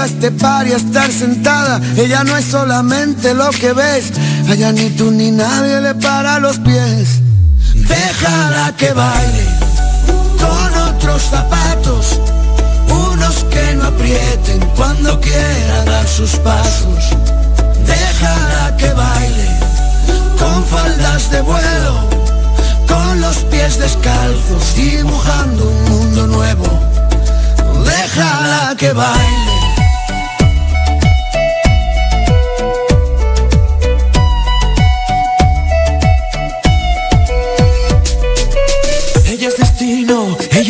este par y a estar sentada. Ella no es solamente lo que ves. Allá ni tú ni nadie le para los pies. Déjala que baile con otros zapatos. Unos que no aprieten cuando quiera dar sus pasos. Déjala que baile con faldas de vuelo. Con los pies descalzos dibujando un mundo nuevo déjala que baile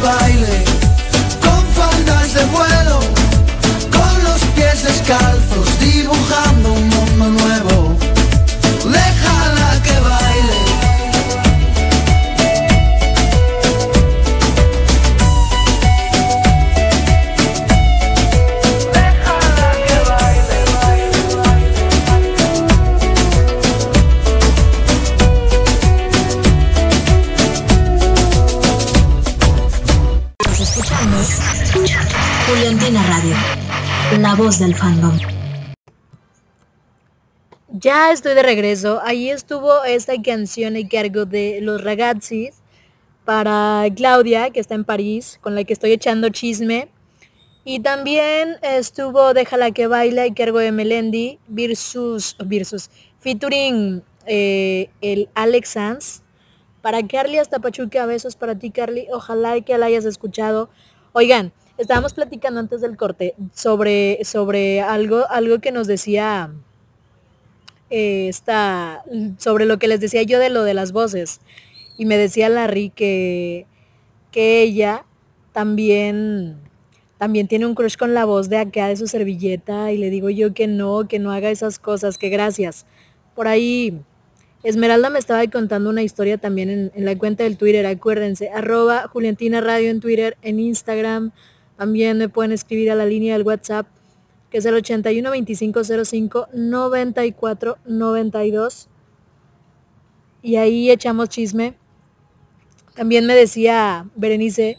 Baile con faldas de vuelo, con los pies descalzos, del fandom. Ya estoy de regreso. Ahí estuvo esta canción a cargo de los ragazzis para Claudia, que está en París, con la que estoy echando chisme. Y también estuvo Déjala que baila a cargo de Melendi versus, versus featuring eh, el Alex Sanz. Para Carly hasta Pachuca, besos para ti Carly. Ojalá que la hayas escuchado. Oigan, estábamos platicando antes del corte sobre, sobre algo, algo que nos decía eh, esta, sobre lo que les decía yo de lo de las voces. Y me decía Larry que, que ella también, también tiene un crush con la voz de acá de su servilleta. Y le digo yo que no, que no haga esas cosas, que gracias. Por ahí, Esmeralda me estaba contando una historia también en, la cuenta del Twitter, acuérdense, arroba Juliantina Radio en Twitter, en Instagram. También me pueden escribir a la línea del WhatsApp que es el 81 25 05 94 92 y ahí echamos chisme. También me decía Berenice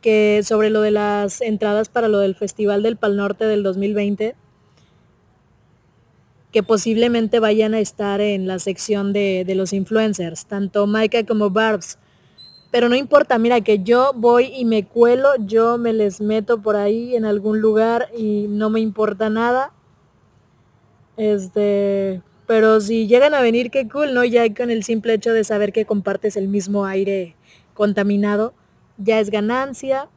que sobre lo de las entradas para lo del Festival del Pal Norte del 2020, que posiblemente vayan a estar en la sección de, de los influencers, tanto Maika como Barbs. Pero no importa, mira que yo voy y me cuelo, yo me les meto por ahí en algún lugar y no me importa nada. Este, pero si llegan a venir, qué cool, ¿no? Ya con el simple hecho de saber que compartes el mismo aire contaminado, ya es ganancia.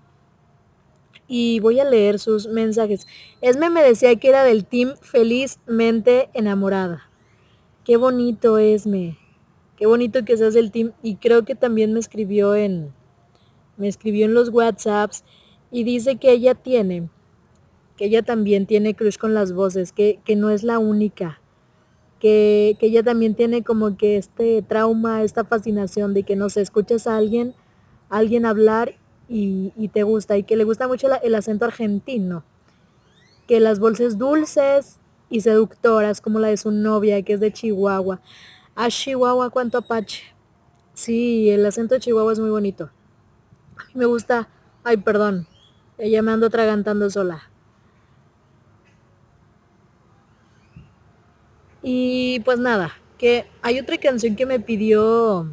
Y voy a leer sus mensajes. Esme me decía que era del team felizmente enamorada. Qué bonito, Esme. Qué bonito que seas del team. Y creo que también me escribió en, me escribió en los WhatsApps y dice que ella tiene, que ella también tiene crush con las voces, que, que no es la única. que, ella también tiene como que este trauma, esta fascinación de que no se escuchas a alguien, alguien hablar y, te gusta, y que le gusta mucho el acento argentino, que las bolsas dulces y seductoras como la de su novia, que es de Chihuahua. A ah, Chihuahua, cuánto apache. Sí, el acento de Chihuahua es muy bonito. Me gusta, ay, perdón, ella me ando atragantando sola. Y pues nada, que hay otra canción que me pidió,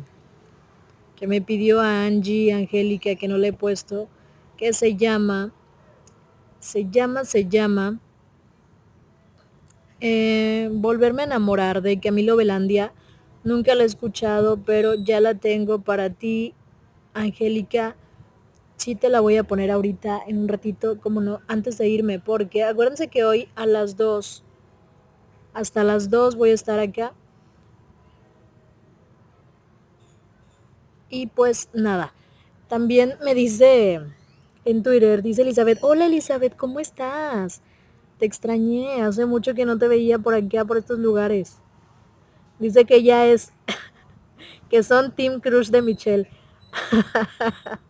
que me pidió a Angie, Angélica, que no le he puesto, que se llama, se llama, se llama, eh, Volverme a enamorar de Camilo Velandia. Nunca la he escuchado, pero ya la tengo para ti, Angélica. Sí te la voy a poner ahorita en un ratito, como no, antes de irme, porque acuérdense que hoy a las 2 hasta las 2 voy a estar acá. Y pues nada, también me dice en Twitter, dice Elizabeth, hola Elizabeth, ¿cómo estás? Te extrañé, hace mucho que no te veía por acá, por estos lugares. Dice que ya es, (laughs) que son Team Crush de Michelle. (laughs)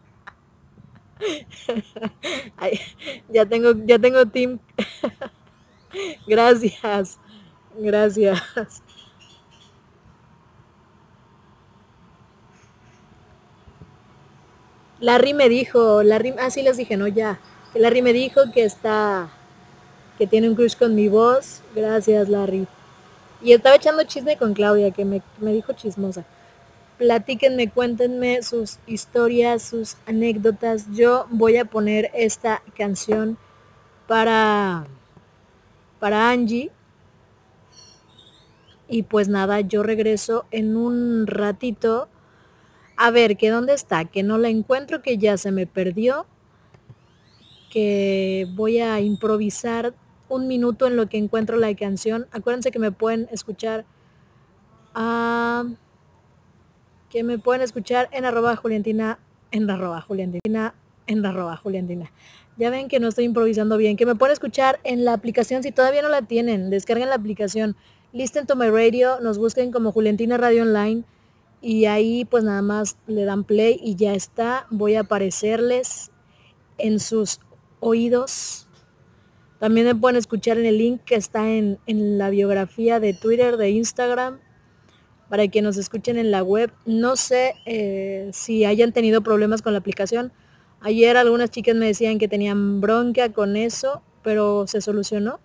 ya tengo, ya tengo Team. (laughs) Gracias. Gracias. Larry me dijo, Larry, ah sí les dije, no ya. Larry me dijo que está, que tiene un crush con mi voz. Gracias Larry. Y estaba echando chisme con Claudia, que me, me dijo chismosa. Platíquenme, cuéntenme sus historias, sus anécdotas. Yo voy a poner esta canción para, para Angie y pues nada, yo regreso en un ratito a ver que dónde está, que no la encuentro, que ya se me perdió, que voy a improvisar un minuto en lo que encuentro la canción. Acuérdense que me pueden escuchar a que me pueden escuchar en arroba juliantina, en arroba juliantina, en arroba juliantina. Ya ven que no estoy improvisando bien, que me pueden escuchar en la aplicación si todavía no la tienen, descarguen la aplicación Listen to My Radio, nos busquen como Juliantina Radio Online y ahí pues nada más le dan play y ya está. Voy a aparecerles en sus oídos. También me pueden escuchar en el link que está en, la biografía de Twitter, de Instagram, para que nos escuchen en la web. No sé eh, si hayan tenido problemas con la aplicación. Ayer algunas chicas me decían que tenían bronca con eso, pero se solucionó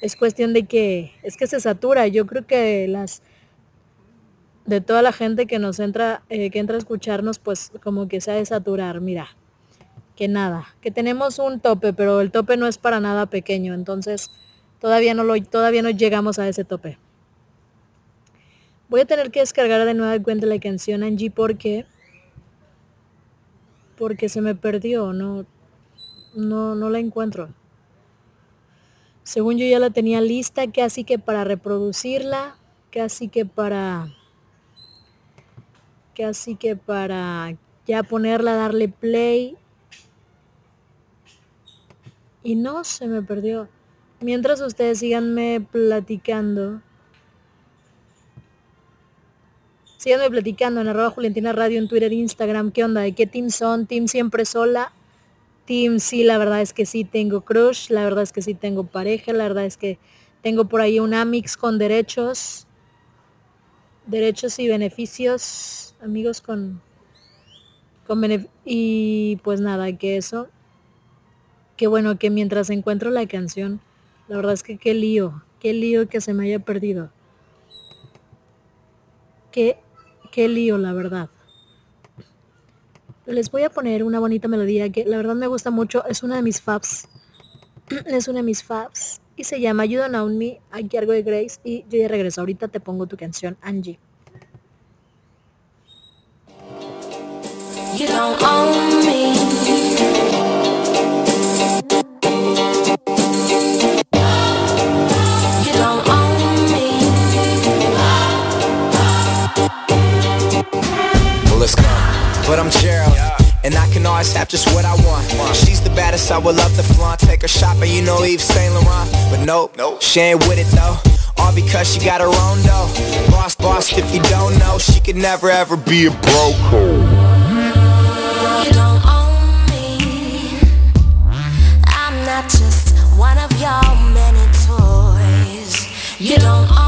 es cuestión de que es que se satura. Yo creo que las de toda la gente que nos entra, eh, que entra a escucharnos, pues como que se ha de saturar. Mira, que nada, que tenemos un tope, pero el tope no es para nada pequeño, entonces todavía no lo, todavía no llegamos a ese tope. Voy a tener que descargar de nueva cuenta la canción Angie porque porque se me perdió, no no no la encuentro. Según yo ya la tenía lista, casi que para reproducirla, casi que para casi que para ya ponerla, darle play. Y no, se me perdió. Mientras ustedes síganme platicando. Síganme platicando en arroba Juliantina Radio en Twitter, Instagram. ¿Qué onda? ¿De qué team son? ¿Team siempre sola? Team, sí, la verdad es que sí tengo crush, la verdad es que sí tengo pareja, la verdad es que tengo por ahí un Amix con derechos, derechos y beneficios, amigos con, con y pues nada, que eso, que bueno, que mientras encuentro la canción, la verdad es que qué lío, qué lío que se me haya perdido. Qué, qué lío, la verdad les voy a poner una bonita melodía que la verdad me gusta mucho. Es una de mis faps. (clears throat) es una de mis faps. Y se llama You Don't Own Me, Hay algo de Grace. Y yo ya regreso. Ahorita te pongo tu canción, Angie. You don't own me. But I'm Gerald. And I can always have just what I want. She's the baddest, I would love to flaunt. Take her shopping, you know Yves Saint Laurent. But nope, nope, she ain't with it though All because she got her own dough Boss, boss, if you don't know She could never ever be a broke You don't own me I'm not just one of your many toys You don't own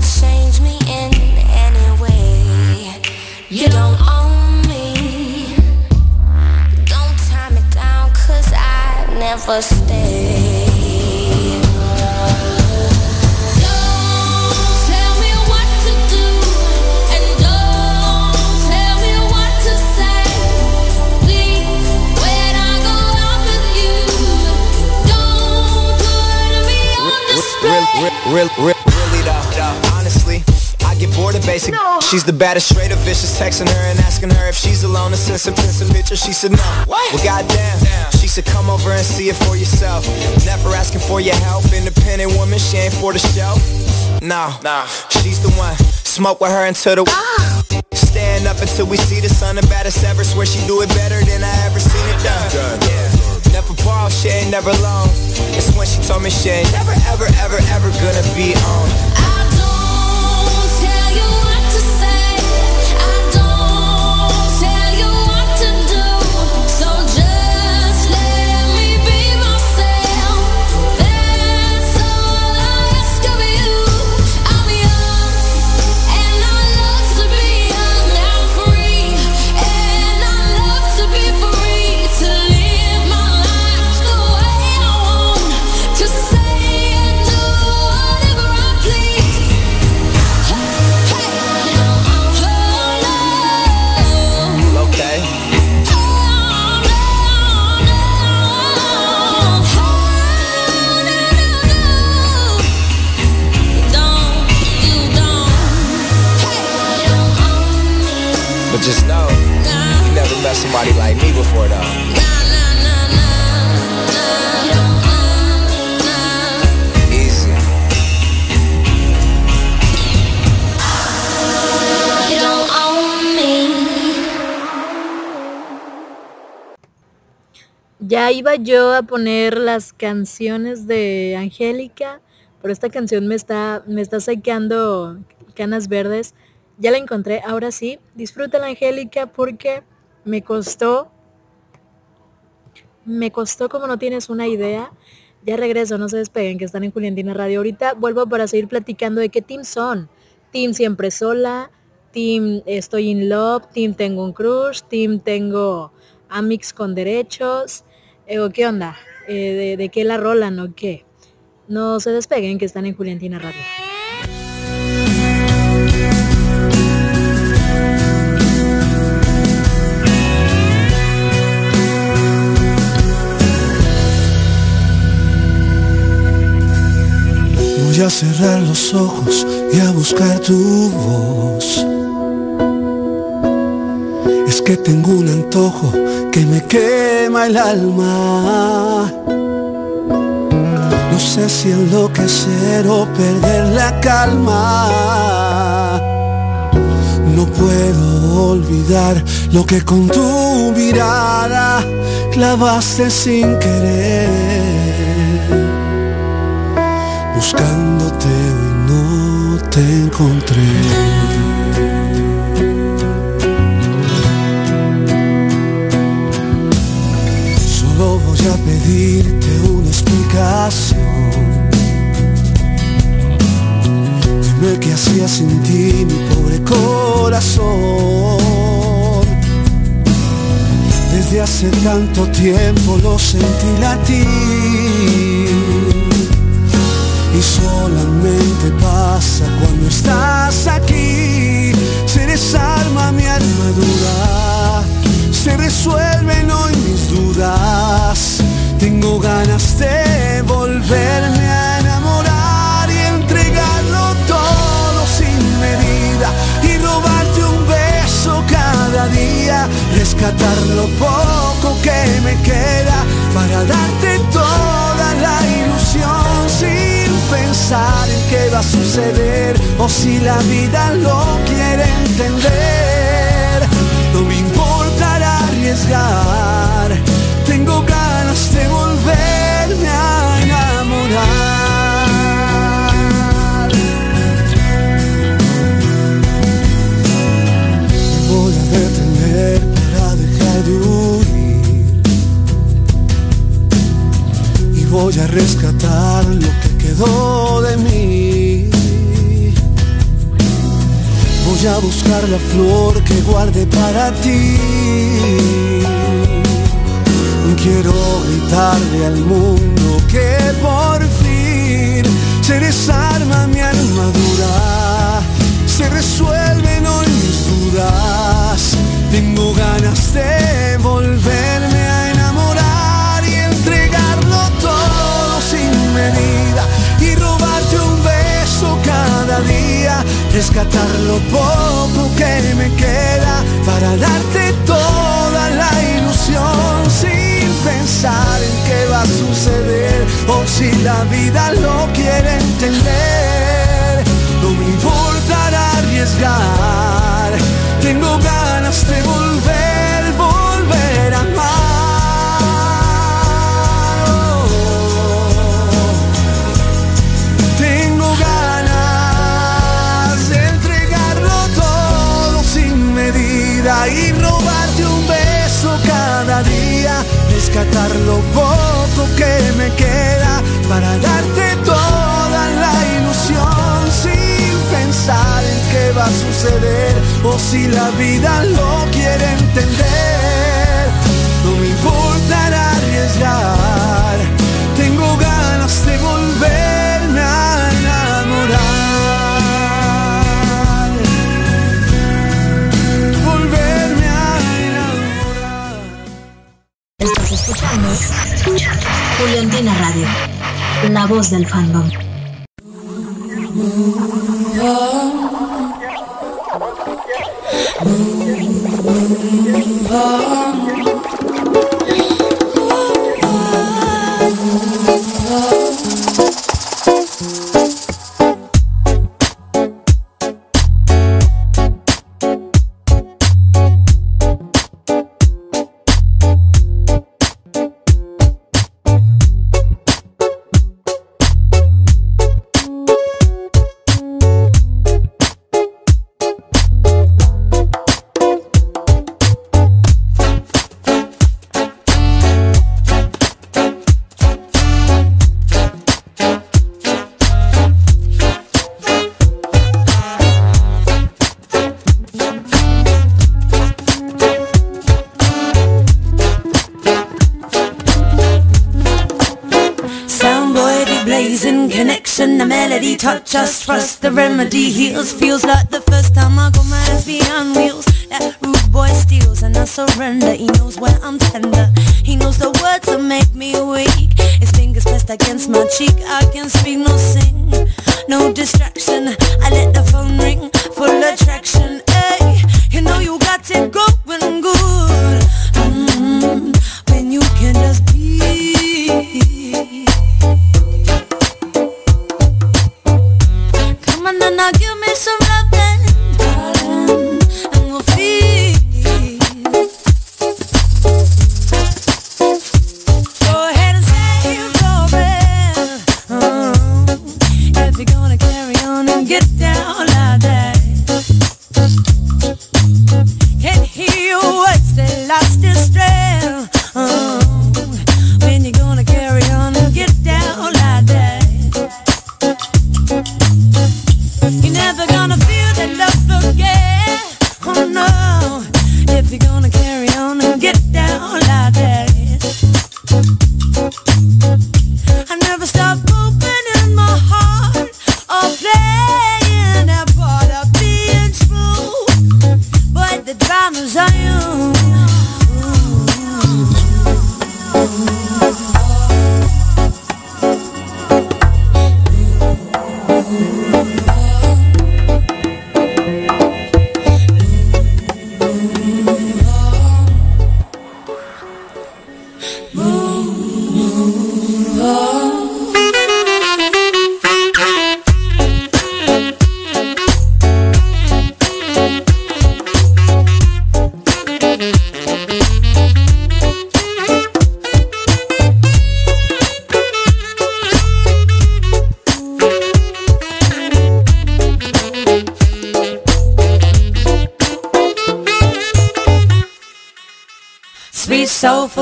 never stay. Real, real, really though, honestly I get bored of basic no. She's the baddest, straight up vicious Texting her and asking her if she's alone And send some some pictures She said no, what? well goddamn Damn. She said come over and see it for yourself. Never asking for your help Independent woman, she ain't for the show No, nah. she's the one. Smoke with her until the ah. Stand up until we see the sun. The baddest ever Swear she do it better than I ever seen it done. Yeah. Never ball, she ain't never alone. It's when she told me she ain't never, ever, ever, ever gonna be on somebody like me before though. Easy. Ya iba yo a poner las canciones de Angélica, pero esta canción me está, me está sacando canas verdes. Ya la encontré, ahora sí. Disfruta la Angélica porque me costó, me costó como no tienes una idea. Ya regreso, no se despeguen, que están en Juliantina Radio. Ahorita vuelvo para seguir platicando de qué team son. Team siempre sola, team estoy in love, team tengo un crush, team tengo amix con derechos. Eh, ¿O qué onda? Eh, de, ¿De qué la rolan o qué? No se despeguen, que están en Juliantina Radio. A cerrar los ojos y a buscar tu voz. Es que tengo un antojo que me quema el alma. No sé si enloquecer o perder la calma. No puedo olvidar lo que con tu mirada clavaste sin querer buscándote hoy no te encontré. Solo voy a pedirte una explicación. Dime qué hacía sin ti mi pobre corazón. Desde hace tanto tiempo lo sentí latir y solamente pasa cuando estás aquí. Se desarma mi armadura, se resuelven hoy mis dudas. Tengo ganas de volverme a enamorar y entregarlo todo sin medida y robarte un beso cada día, rescatar lo poco que me queda para darte toda la ilusión. Sí pensar en qué va a suceder o si la vida lo quiere entender. No me importará arriesgar, tengo ganas de volverme a enamorar. para dejar de huir. Y voy a rescatar lo que quedó de mí. Voy a buscar la flor que guarde para ti. Quiero gritarle al mundo que por fin se desarma mi armadura, se resuelven hoy mis dudas tengo ganas de volverme a enamorar y entregarlo todo sin medida rescatar lo poco que me queda para darte toda la ilusión sin pensar en qué va a suceder o si la vida lo quiere entender. No me importará arriesgar, lo poco que me queda para darte toda la ilusión sin pensar en qué va a suceder o si la vida lo quiere entender. Del fandom. The remedy heals. Feels like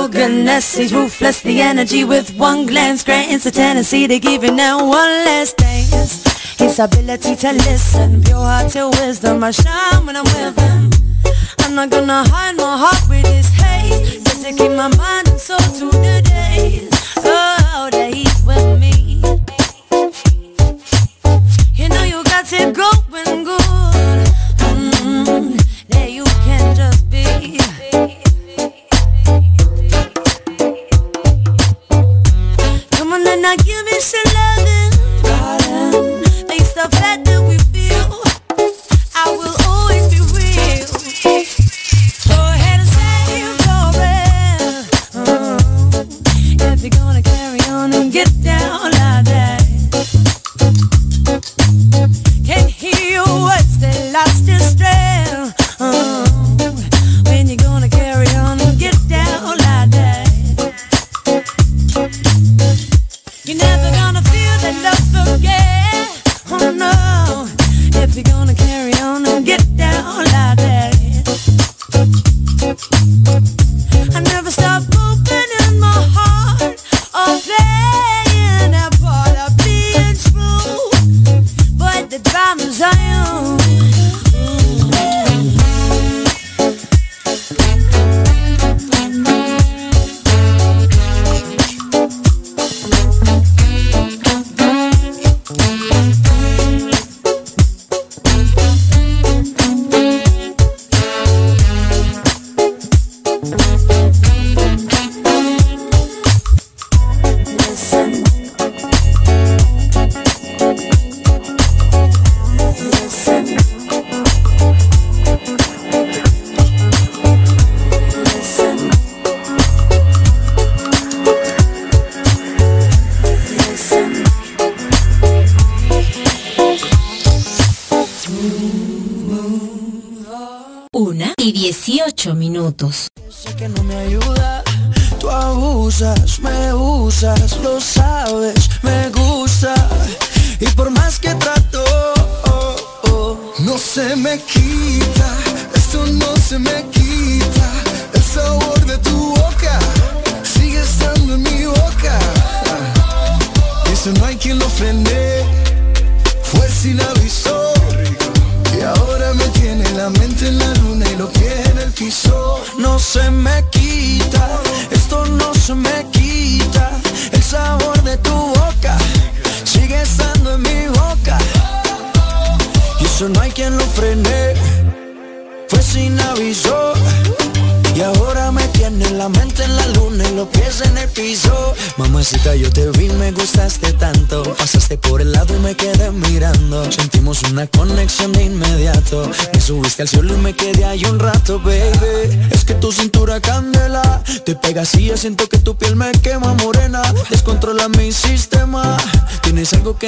goodness, he's ruthless. The energy with one glance grants the tendency to give you now one last dance. His ability to listen, pure heart to wisdom. I shine when I'm with him. I'm not gonna hide my heart with his haze. Just to keep my mind.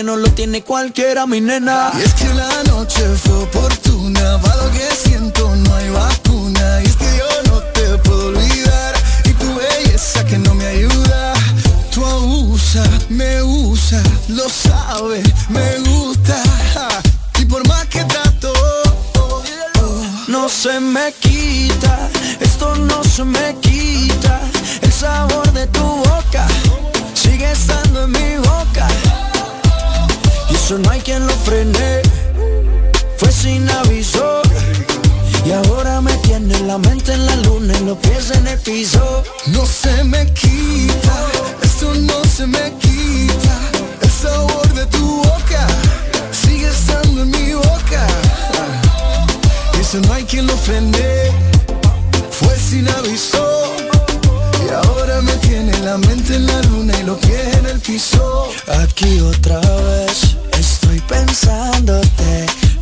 no lo tiene cualquiera, mi nena.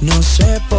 No sé por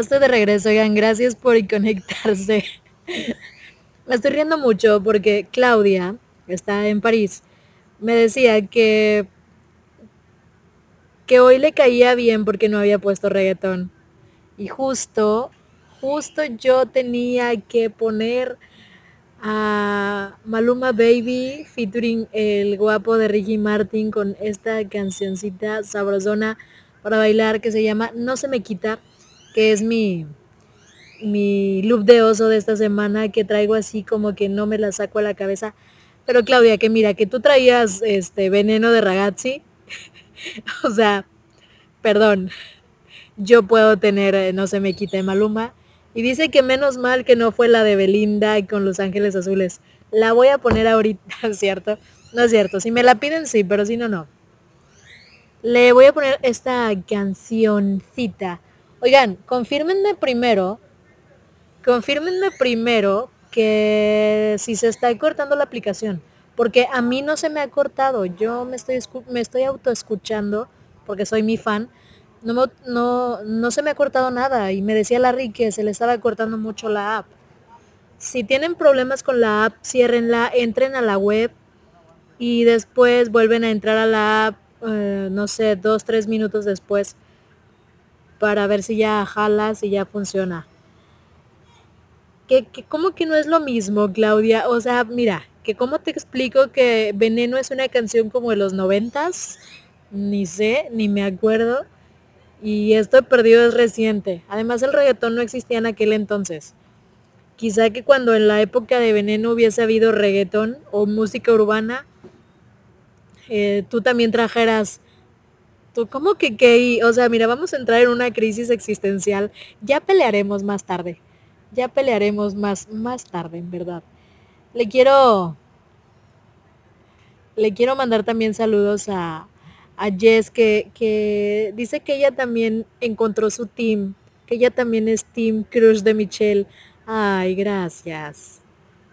Estoy de regreso, oigan, gracias por conectarse. Me estoy riendo mucho porque Claudia, que está en París, me decía que que hoy le caía bien porque no había puesto reggaetón. Y justo, justo yo tenía que poner a Maluma Baby featuring el guapo de Ricky Martin con esta cancioncita sabrosona para bailar que se llama No se me quita, que es mi mi look de oso de esta semana que traigo así como que no me la saco a la cabeza. Pero Claudia, que mira, que tú traías este veneno de ragazzi. (laughs) o sea, perdón. Yo puedo tener eh, No se me quita Maluma. Y dice que menos mal que no fue la de Belinda con Los Ángeles Azules. La voy a poner ahorita, (laughs) ¿cierto? No es cierto. Si me la piden, sí, pero si no, no. Le voy a poner esta cancioncita. Oigan, confírmenme primero. Confírmenme primero que si se está cortando la aplicación. Porque a mí no se me ha cortado. Yo me estoy, me estoy autoescuchando porque soy mi fan no, no, no se me ha cortado nada y me decía Larry que se le estaba cortando mucho la app. Si tienen problemas con la app, ciérrenla, entren a la web y después vuelven a entrar a la app, eh, no sé, dos, tres minutos después para ver si ya jala, si ya funciona. Que, que como que no es lo mismo, Claudia. O sea, mira, que cómo te explico que Veneno es una canción como de los noventas, ni sé, ni me acuerdo. Y esto perdido es reciente. Además el reggaetón no existía en aquel entonces. Quizá que cuando en la época de Veneno hubiese habido reggaetón o música urbana, eh, tú también trajeras... ¿Tú cómo que qué? O sea, mira, vamos a entrar en una crisis existencial. Ya pelearemos más tarde. Ya pelearemos más, más tarde, en verdad. Le quiero... Le quiero mandar también saludos a, a Jess que, dice que ella también encontró su team, que ella también es Team Crush de Michelle. Ay, gracias.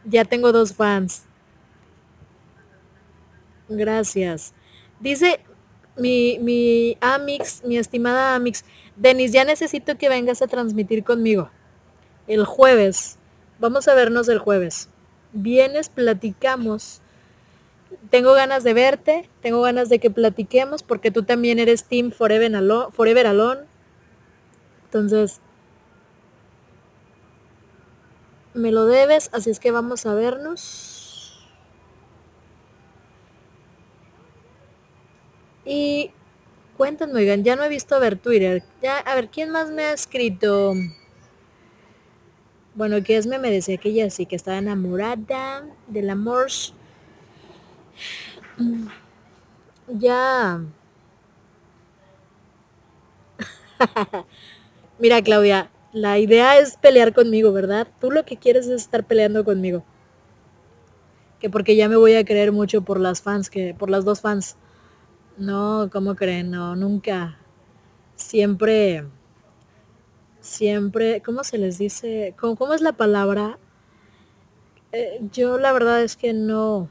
Ya tengo dos fans. Gracias. Dice mi, mi Amix, mi estimada Amix, Denis, ya necesito que vengas a transmitir conmigo. El jueves. Vamos a vernos el jueves. Vienes, platicamos tengo ganas de verte, tengo ganas de que platiquemos porque tú también eres Team Forever Alone. Forever Alone. Entonces, me lo debes, así es que vamos a vernos. Y cuéntenme, oigan, ya no he visto ver Twitter. Ya, a ver, ¿quién más me ha escrito? Bueno, que es me decía que ella sí, que estaba enamorada del amor. Ya. (laughs) Mira, Claudia, la idea es pelear conmigo, ¿verdad? Tú lo que quieres es estar peleando conmigo. Que porque ya me voy a creer mucho por las fans, que por las dos fans. No, ¿cómo creen? No, nunca. Siempre, siempre, ¿cómo se les dice? ¿Cómo, cómo es la palabra? Eh, yo la verdad es que no,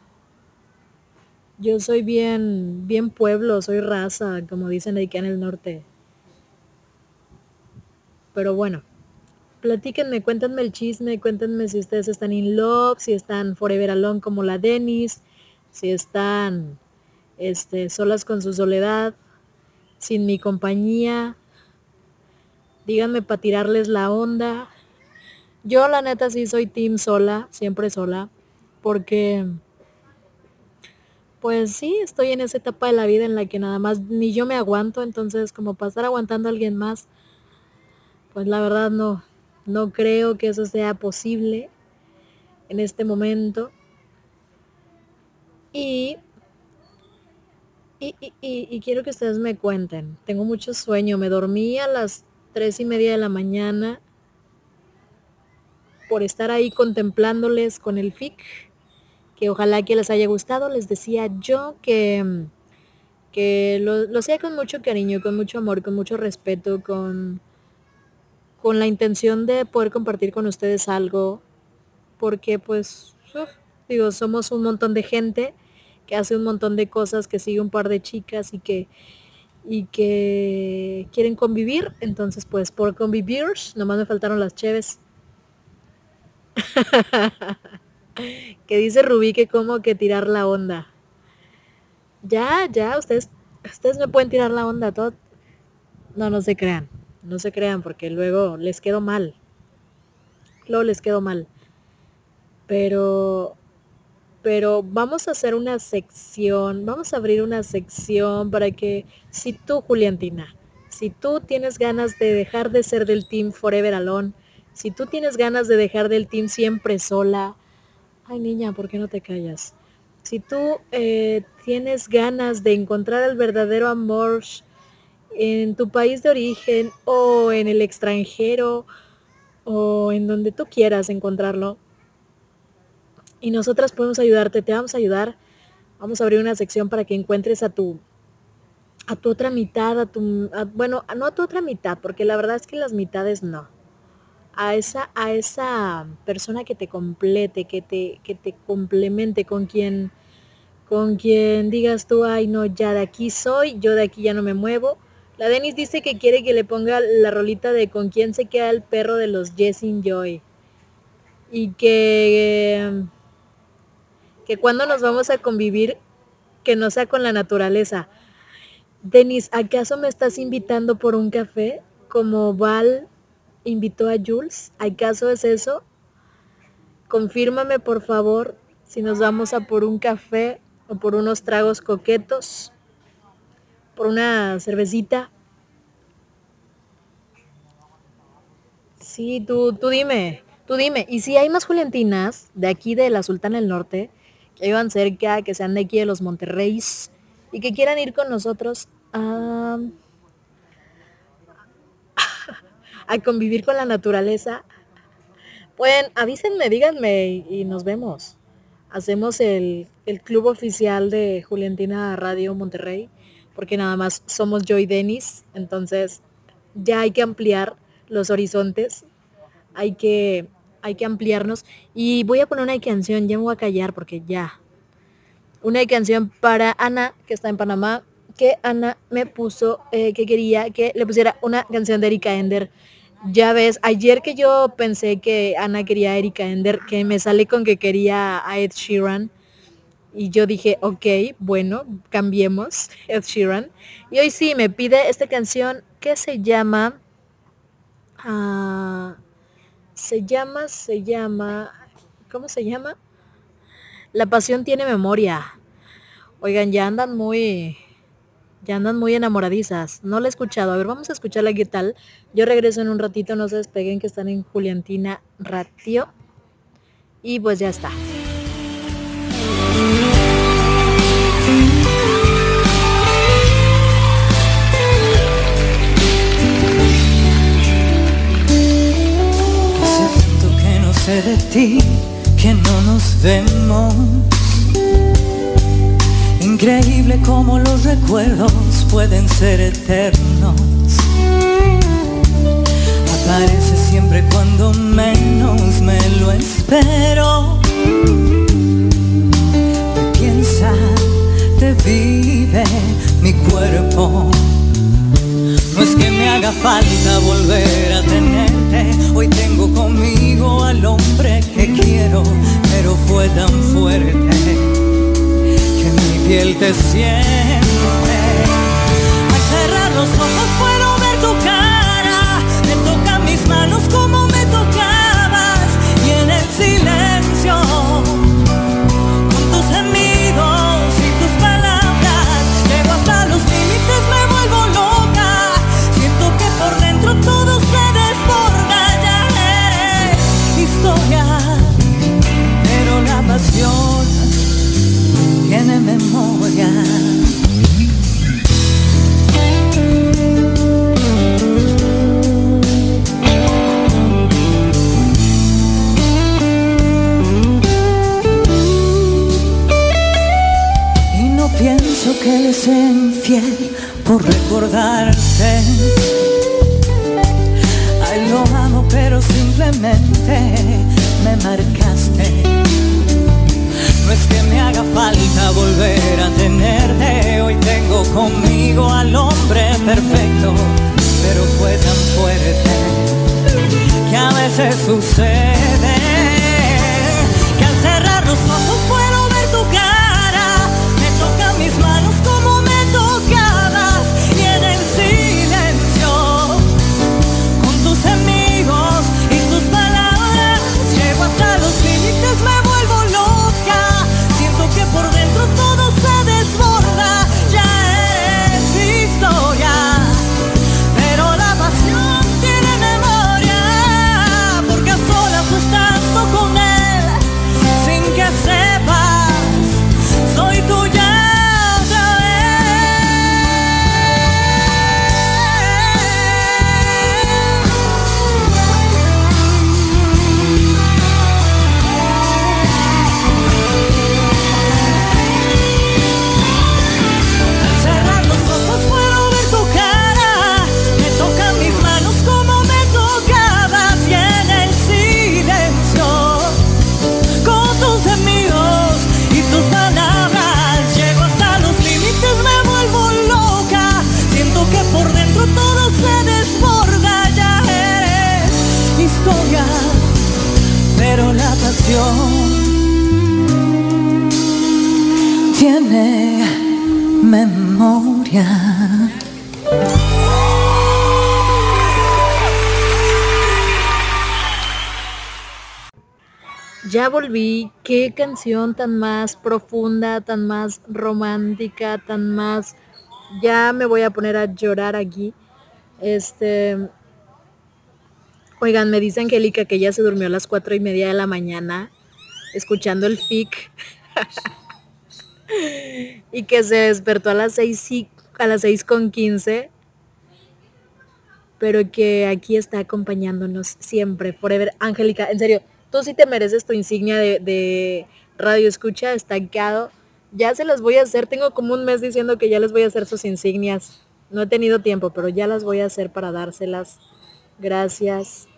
yo soy bien, bien pueblo, soy raza, como dicen aquí en el norte. Pero bueno, platíquenme, cuéntenme el chisme, cuéntenme si ustedes están in love, si están forever alone como la Denis, si están este, solas con su soledad, sin mi compañía. Díganme para tirarles la onda. Yo la neta sí soy team sola, siempre sola, porque pues sí, estoy en esa etapa de la vida en la que nada más ni yo me aguanto, entonces como pasar aguantando a alguien más, pues la verdad no, no creo que eso sea posible en este momento. Y, y, y, y, quiero que ustedes me cuenten. Tengo mucho sueño. Me dormí a las tres y media de la mañana por estar ahí contemplándoles con el FIC que ojalá que les haya gustado. Les decía yo que, que lo, lo hacía con mucho cariño, con mucho amor, con mucho respeto, con, con la intención de poder compartir con ustedes algo, porque pues, digo, somos un montón de gente que hace un montón de cosas, que sigue un par de chicas y que, y que quieren convivir, entonces pues por convivir, nomás me faltaron las cheves. (laughs) que dice Rubí que como que tirar la onda. Ya, ya, ustedes, ustedes me pueden tirar la onda, todo. No, no se crean, no se crean porque luego les quedo mal. Luego les quedo mal. Pero, pero vamos a hacer una sección, vamos a abrir una sección para que si tú, Juliantina, si tú tienes ganas de dejar de ser del team Forever Alone, si tú tienes ganas de dejar del team siempre sola, ay niña, ¿por qué no te callas? Si tú eh, tienes ganas de encontrar el verdadero amor en tu país de origen o en el extranjero o en donde tú quieras encontrarlo, y nosotras podemos ayudarte, te vamos a ayudar. Vamos a abrir una sección para que encuentres a tu a tu otra mitad, a tu bueno, no a tu otra mitad, porque la verdad es que las mitades no a esa, a esa persona que te complete, que te, que te complemente con quien, con quien digas tú, ay no, ya de aquí soy, yo de aquí ya no me muevo. La Denis dice que quiere que le ponga la rolita de con quién se queda el perro de los Jessin Joy. Y que, que cuando nos vamos a convivir, que no sea con la naturaleza. Denis, ¿acaso me estás invitando por un café? Como Val invitó a Jules. ¿Acaso es eso? Confírmame por favor si nos vamos a por un café o por unos tragos coquetos, por una cervecita. Sí, tú, tú dime, tú dime. Y si hay más Juliantinas de aquí de la Sultana del Norte, vivan cerca, que sean de aquí de los Monterreys y que quieran ir con nosotros a (laughs) a convivir con la naturaleza, pueden, avísenme, díganme y, nos vemos. Hacemos el, club oficial de Juliantina Radio Monterrey, porque nada más somos yo y Denis, entonces ya hay que ampliar los horizontes, hay que, hay que ampliarnos. Y voy a poner una canción, ya me voy a callar porque ya. Una canción para Ana, que está en Panamá, que Ana me puso eh, que quería que le pusiera una canción de Erika Ender ya ves, ayer que yo pensé que Ana quería a Erika Ender, que me sale con que quería a Ed Sheeran. Y yo dije, ok, bueno, cambiemos Ed Sheeran. Y hoy sí, me pide esta canción que se llama... Ah, se llama, se llama... ¿Cómo se llama? La pasión tiene memoria. Oigan, ya andan muy ya andan muy enamoradizas. No la he escuchado. A ver, vamos a escucharla qué tal. Yo regreso en un ratito, no se despeguen que están en Juliantina Ratio. Y pues ya está. De ti, que no nos vemos Increíble como los recuerdos pueden ser eternos. Aparece siempre cuando menos me lo espero. Te piensa, te vive mi cuerpo. No es que me haga falta volver a tenerte. Hoy tengo conmigo al hombre que quiero, pero fue tan fuerte piel te siente. Al cerrar los ojos puedo ver tu cara, me tocan mis manos como me tocabas y en el silencio. Pasión tiene memoria. Y no pienso que le sea infiel por recordarte. Ay, lo amo, pero simplemente me marcaste no es que me haga falta volver a tenerte, hoy tengo conmigo al hombre perfecto, pero fue tan fuerte que a veces sucede que al cerrar los ojos tiene memoria. Ya volví, qué canción tan más profunda, tan más romántica, tan más... Ya me voy a poner a llorar aquí. Este... Oigan, me dice Angélica que ella se durmió a las cuatro y media de la mañana escuchando el FIC (laughs) y que se despertó a las seis y- a las seis con quince pero que aquí está acompañándonos siempre, forever. Angélica, en serio, tú sí te mereces tu insignia de, de radio escucha, estancado. Ya se las voy a hacer, tengo como un mes diciendo que ya les voy a hacer sus insignias. No he tenido tiempo, pero ya las voy a hacer para dárselas. Gracias.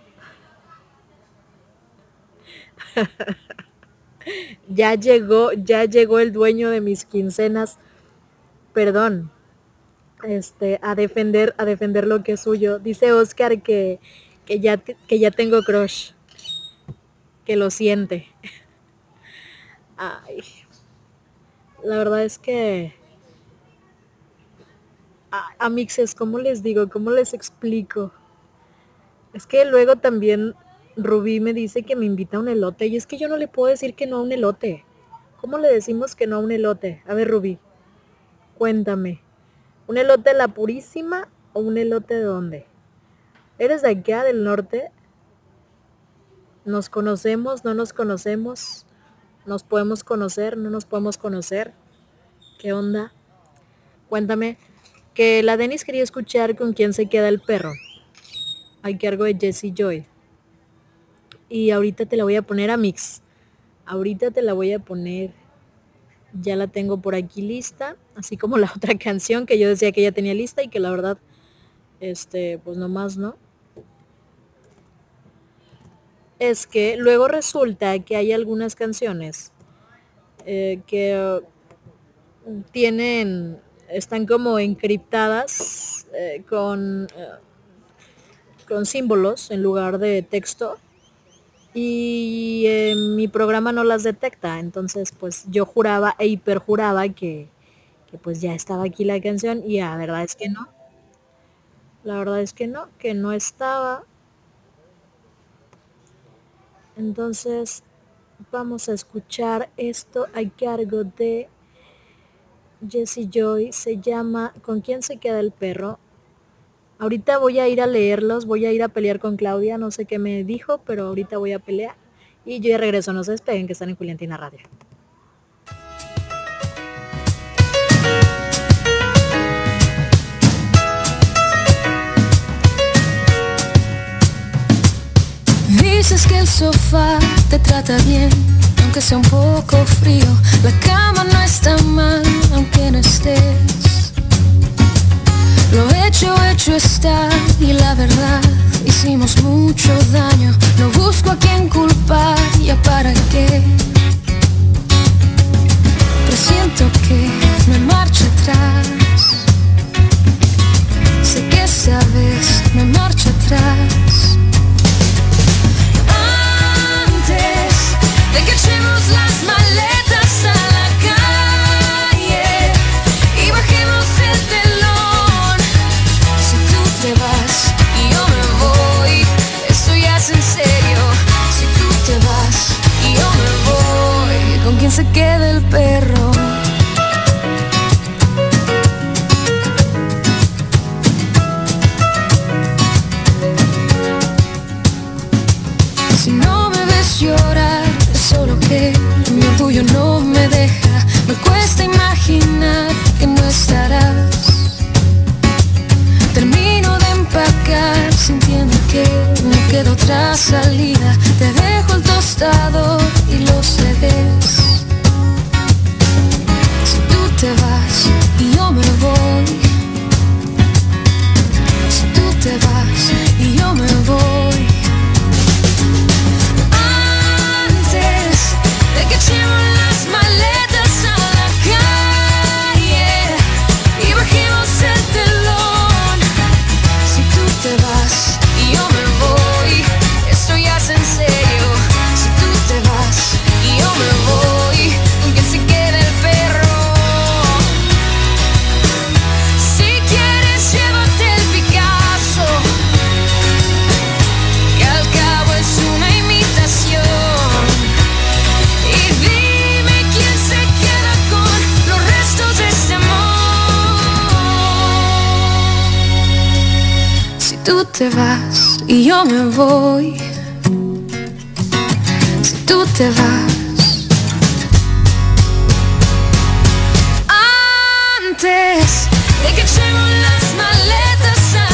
(laughs) ya llegó, ya llegó el dueño de mis quincenas. Perdón, este, a defender, a defender lo que es suyo. Dice Oscar que, que ya, que ya tengo crush, que lo siente. (laughs) Ay, la verdad es que, a, amixes, ¿cómo les digo? ¿Cómo les explico? Es que luego también Rubí me dice que me invita a un elote y es que yo no le puedo decir que no a un elote. ¿Cómo le decimos que no a un elote? A ver, Rubí, cuéntame. ¿Un elote de la Purísima o un elote de dónde? ¿Eres de acá, del norte? ¿Nos conocemos? ¿No nos conocemos? ¿Nos podemos conocer? ¿No nos podemos conocer? ¿Qué onda? Cuéntame. Que la Denis quería escuchar con quién se queda el perro. Hay cargo de Jessie Joy. Y ahorita te la voy a poner a mix. Ahorita te la voy a poner. Ya la tengo por aquí lista. Así como la (laughs) otra canción que yo decía que ya tenía lista y que la verdad, este, pues nomás no. Es que luego resulta que hay algunas canciones eh, que eh, tienen, están como encriptadas eh, con, eh, con símbolos en lugar de texto y eh, mi programa no las detecta. Entonces pues yo juraba e hiperjuraba que, que pues ya estaba aquí la canción y la verdad es que no. La verdad es que no que no estaba. Entonces vamos a escuchar esto a cargo de Jessie Joy. Se llama ¿Con quién se queda el perro? Ahorita voy a ir a leerlos, voy a ir a pelear con Claudia, no sé qué me dijo, pero ahorita voy a pelear. Y yo ya regreso, no se despeguen que están en Juliantina Radio. Dices que el sofá te trata bien, aunque sea un poco frío. La cama no está mal, aunque no estés. Lo hecho, hecho está y la verdad hicimos mucho daño. No busco a quien culpar, ya para qué. Presiento que me marcho atrás. Sé que esta vez me marcho atrás. Antes de que echemos las maletas. imaginar que no estarás. Termino de empacar sintiendo que no queda otra salida. Te dejo el tostado y los cedes. Si tú te vas te vas y yo me voy. Si tú te vas. Antes de que echemos las maletas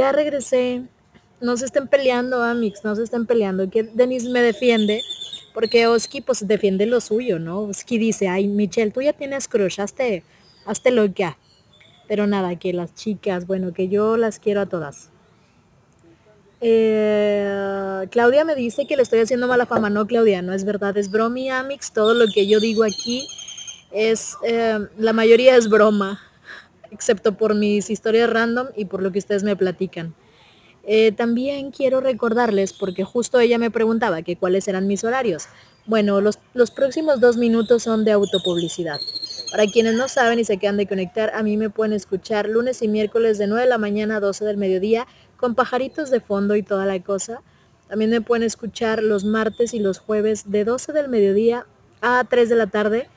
ya regresé. No se estén peleando, Amix, no se estén peleando. Que Denis me defiende. Porque Oski pues defiende lo suyo, ¿no? Oski dice, ay, Michelle, tú ya tienes crush, hazte, hazte loca. Pero nada, que las chicas, bueno, que yo las quiero a todas. Eh, Claudia me dice que le estoy haciendo mala fama. No, Claudia, no es verdad. Es bromi, Amix. Todo lo que yo digo aquí es, eh, la mayoría es broma excepto por mis historias random y por lo que ustedes me platican. Eh, también quiero recordarles, porque justo ella me preguntaba que cuáles eran mis horarios. Bueno, los, los próximos dos minutos son de autopublicidad. Para quienes no saben y se quedan de conectar, a mí me pueden escuchar lunes y miércoles de 9 de la mañana a 12 del mediodía, con pajaritos de fondo y toda la cosa. También me pueden escuchar los martes y los jueves de 12 del mediodía a 3 de la tarde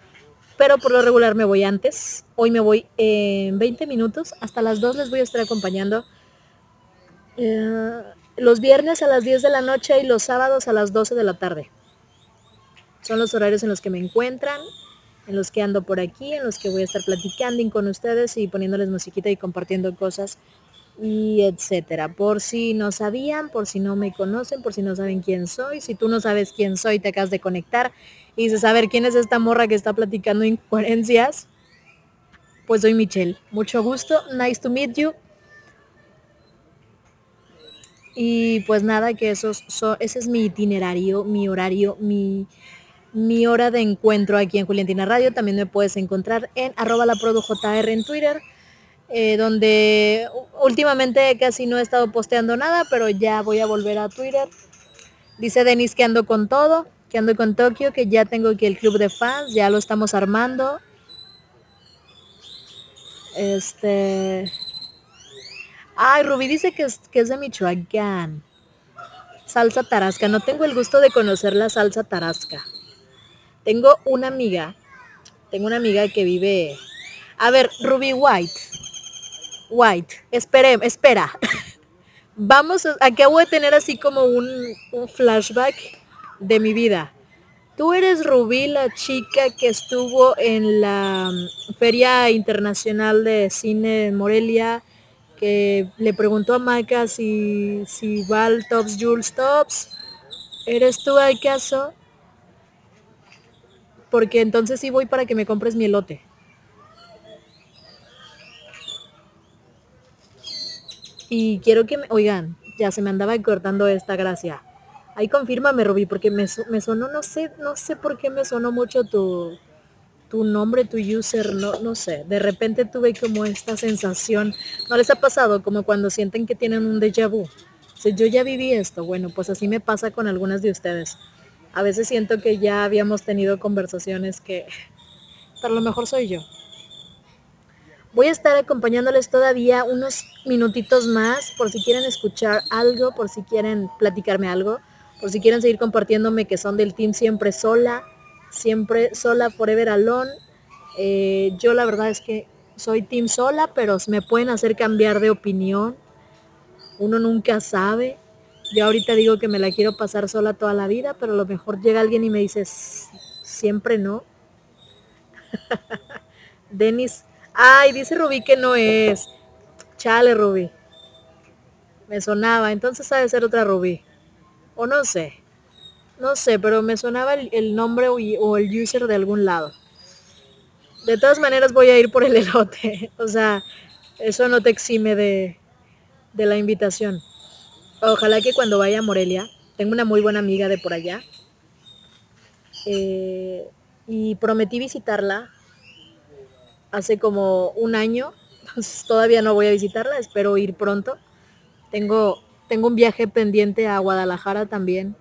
pero por lo regular me voy antes. Hoy me voy en 20 minutos. Hasta las 2 les voy a estar acompañando. Eh, los viernes a las 10 de la noche y los sábados a las 12 de la tarde. Son los horarios en los que me encuentran, en los que ando por aquí, en los que voy a estar platicando con ustedes y poniéndoles musiquita y compartiendo cosas y etcétera. Por si no sabían, por si no me conocen, por si no saben quién soy, si tú no sabes quién soy, te acabas de conectar y dices, a ver, ¿quién es esta morra que está platicando incoherencias? Pues soy Michelle. Mucho gusto, nice to meet you. Y pues nada, que eso, ese es mi itinerario, mi horario, mi, mi hora de encuentro aquí en Juliantina Radio. También me puedes encontrar en arroba la JR en Twitter, eh, donde últimamente casi no he estado posteando nada, pero ya voy a volver a Twitter. Dice Denis que ando con todo, que ando con Tokio, que ya tengo aquí el club de fans, ya lo estamos armando. Este... Ay, Rubí dice que es, que es de Michoacán. Salsa tarasca. No tengo el gusto de conocer la salsa tarasca. Tengo una amiga. Tengo una amiga que vive... A ver, Ruby White. White. Espere, espera. (laughs) Vamos, a, acabo de tener así como un, un flashback de mi vida. Tú eres Rubí, la chica que estuvo en la mm, Feria Internacional de Cine en Morelia, que le preguntó a Maca si, si va al Tops Jules Tops. ¿Eres tú acaso? Porque entonces sí voy para que me compres mi elote. Y quiero que me... Oigan, ya se me andaba cortando esta gracia. Ahí confírmame, Rubí, porque me, me, sonó, no sé, no sé por qué me sonó mucho tu, tu nombre, tu user, no, no sé. De repente tuve como esta sensación. ¿No les ha pasado como cuando sienten que tienen un déjà vu? Si yo ya viví esto, bueno, pues así me pasa con algunas de ustedes. A veces siento que ya habíamos tenido conversaciones que, pero a lo mejor soy yo. Voy a estar acompañándoles todavía unos minutitos más por si quieren escuchar algo, por si quieren platicarme algo por si quieren seguir compartiéndome que son del team siempre sola, siempre sola, forever alone. Eh, yo la verdad es que soy team sola, pero me pueden hacer cambiar de opinión. Uno nunca sabe. Yo ahorita digo que me la quiero pasar sola toda la vida, pero a lo mejor llega alguien y me dice, siempre no. (laughs) Denis, ay, dice Rubí que no es. Chale, Rubí. Me sonaba, entonces ha de ser otra Rubí. O no sé. No sé, pero me sonaba el, nombre o el user de algún lado. De todas maneras voy a ir por el (laughs) elote. O sea, eso no te exime de, de la invitación. Ojalá que cuando vaya a Morelia, tengo una muy buena amiga de por allá. Eh, y prometí visitarla hace como un año. Entonces (laughs) todavía no voy a visitarla, espero ir pronto. Tengo, tengo un viaje pendiente a Guadalajara también.